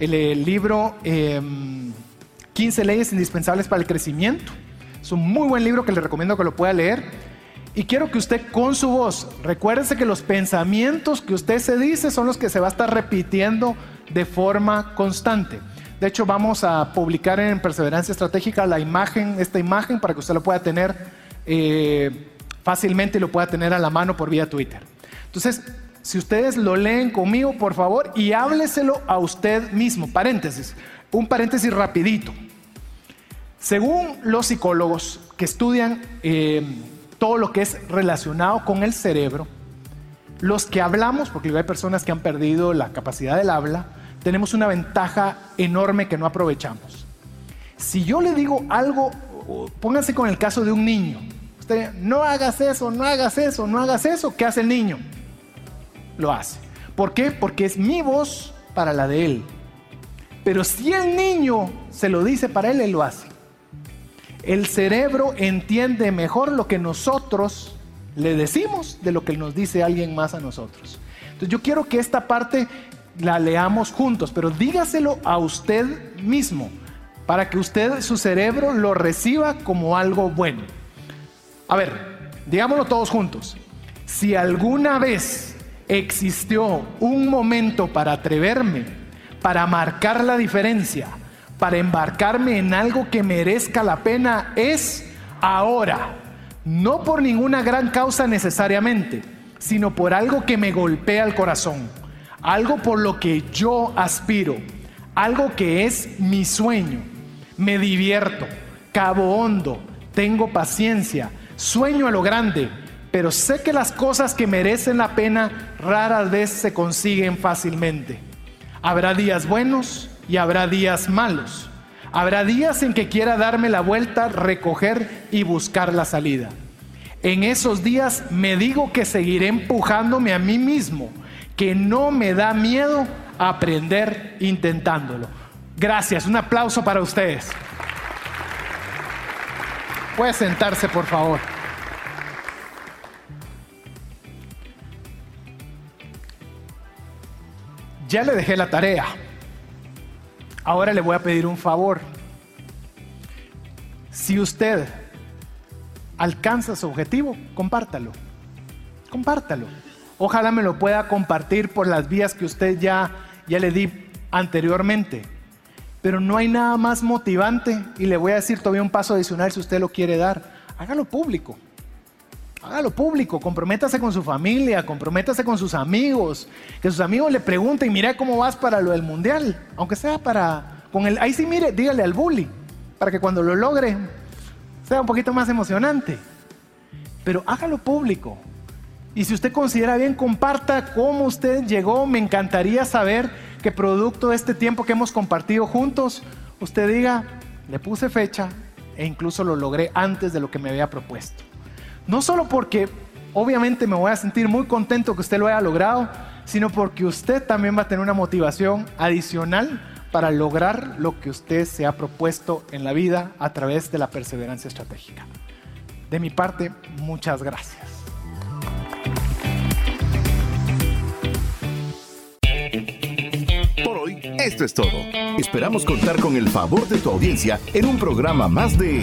el, libro 15 em, leyes indispensables para el crecimiento. Es un muy buen libro que le recomiendo que lo pueda leer. Y quiero que usted con su voz, recuérdese que los pensamientos que usted se dice son los que se va a estar repitiendo de forma constante. De hecho, vamos a publicar en Perseverancia Estratégica la imagen, esta imagen, para que usted lo pueda tener eh, fácilmente y lo pueda tener a la mano por vía Twitter. Entonces, si ustedes lo leen conmigo, por favor, y hábleselo a usted mismo. Paréntesis, un paréntesis rapidito. Según los psicólogos que estudian eh, todo lo que es relacionado con el cerebro, los que hablamos, porque hay personas que han perdido la capacidad del habla, tenemos una ventaja enorme que no aprovechamos. Si yo le digo algo, pónganse con el caso de un niño. Usted, no hagas eso, no hagas eso, no hagas eso. ¿Qué hace el niño? Lo hace. ¿Por qué? Porque es mi voz para la de él. Pero si el niño se lo dice para él, él lo hace. El cerebro entiende mejor lo que nosotros le decimos de lo que nos dice alguien más a nosotros. Entonces yo quiero que esta parte la leamos juntos, pero dígaselo a usted mismo para que usted, su cerebro, lo reciba como algo bueno. A ver, digámoslo todos juntos. Si alguna vez existió un momento para atreverme, para marcar la diferencia, para embarcarme en algo que merezca la pena, es ahora. No por ninguna gran causa necesariamente, sino por algo que me golpea el corazón, algo por lo que yo aspiro, algo que es mi sueño. Me divierto, cabo hondo, tengo paciencia, sueño a lo grande, pero sé que las cosas que merecen la pena raras veces se consiguen fácilmente. Habrá días buenos y habrá días malos. Habrá días en que quiera darme la vuelta, recoger y buscar la salida. En esos días me digo que seguiré empujándome a mí mismo, que no me da miedo aprender intentándolo. Gracias, un aplauso para ustedes. Puede sentarse, por favor. Ya le dejé la tarea. Ahora le voy a pedir un favor. Si usted alcanza su objetivo, compártalo. Compártalo. Ojalá me lo pueda compartir por las vías que usted ya, ya le di anteriormente. Pero no hay nada más motivante y le voy a decir todavía un paso adicional si usted lo quiere dar. Hágalo público. Hágalo público, comprométase con su familia, comprométase con sus amigos, que sus amigos le pregunten, mira cómo vas para lo del mundial, aunque sea para, con el, ahí sí mire, dígale al bully, para que cuando lo logre sea un poquito más emocionante. Pero hágalo público. Y si usted considera bien, comparta cómo usted llegó. Me encantaría saber que producto de este tiempo que hemos compartido juntos, usted diga, le puse fecha e incluso lo logré antes de lo que me había propuesto. No solo porque obviamente me voy a sentir muy contento que usted lo haya logrado, sino porque usted también va a tener una motivación adicional para lograr lo que usted se ha propuesto en la vida a través de la perseverancia estratégica. De mi parte, muchas gracias. Por hoy, esto es todo. Esperamos contar con el favor de tu audiencia en un programa más de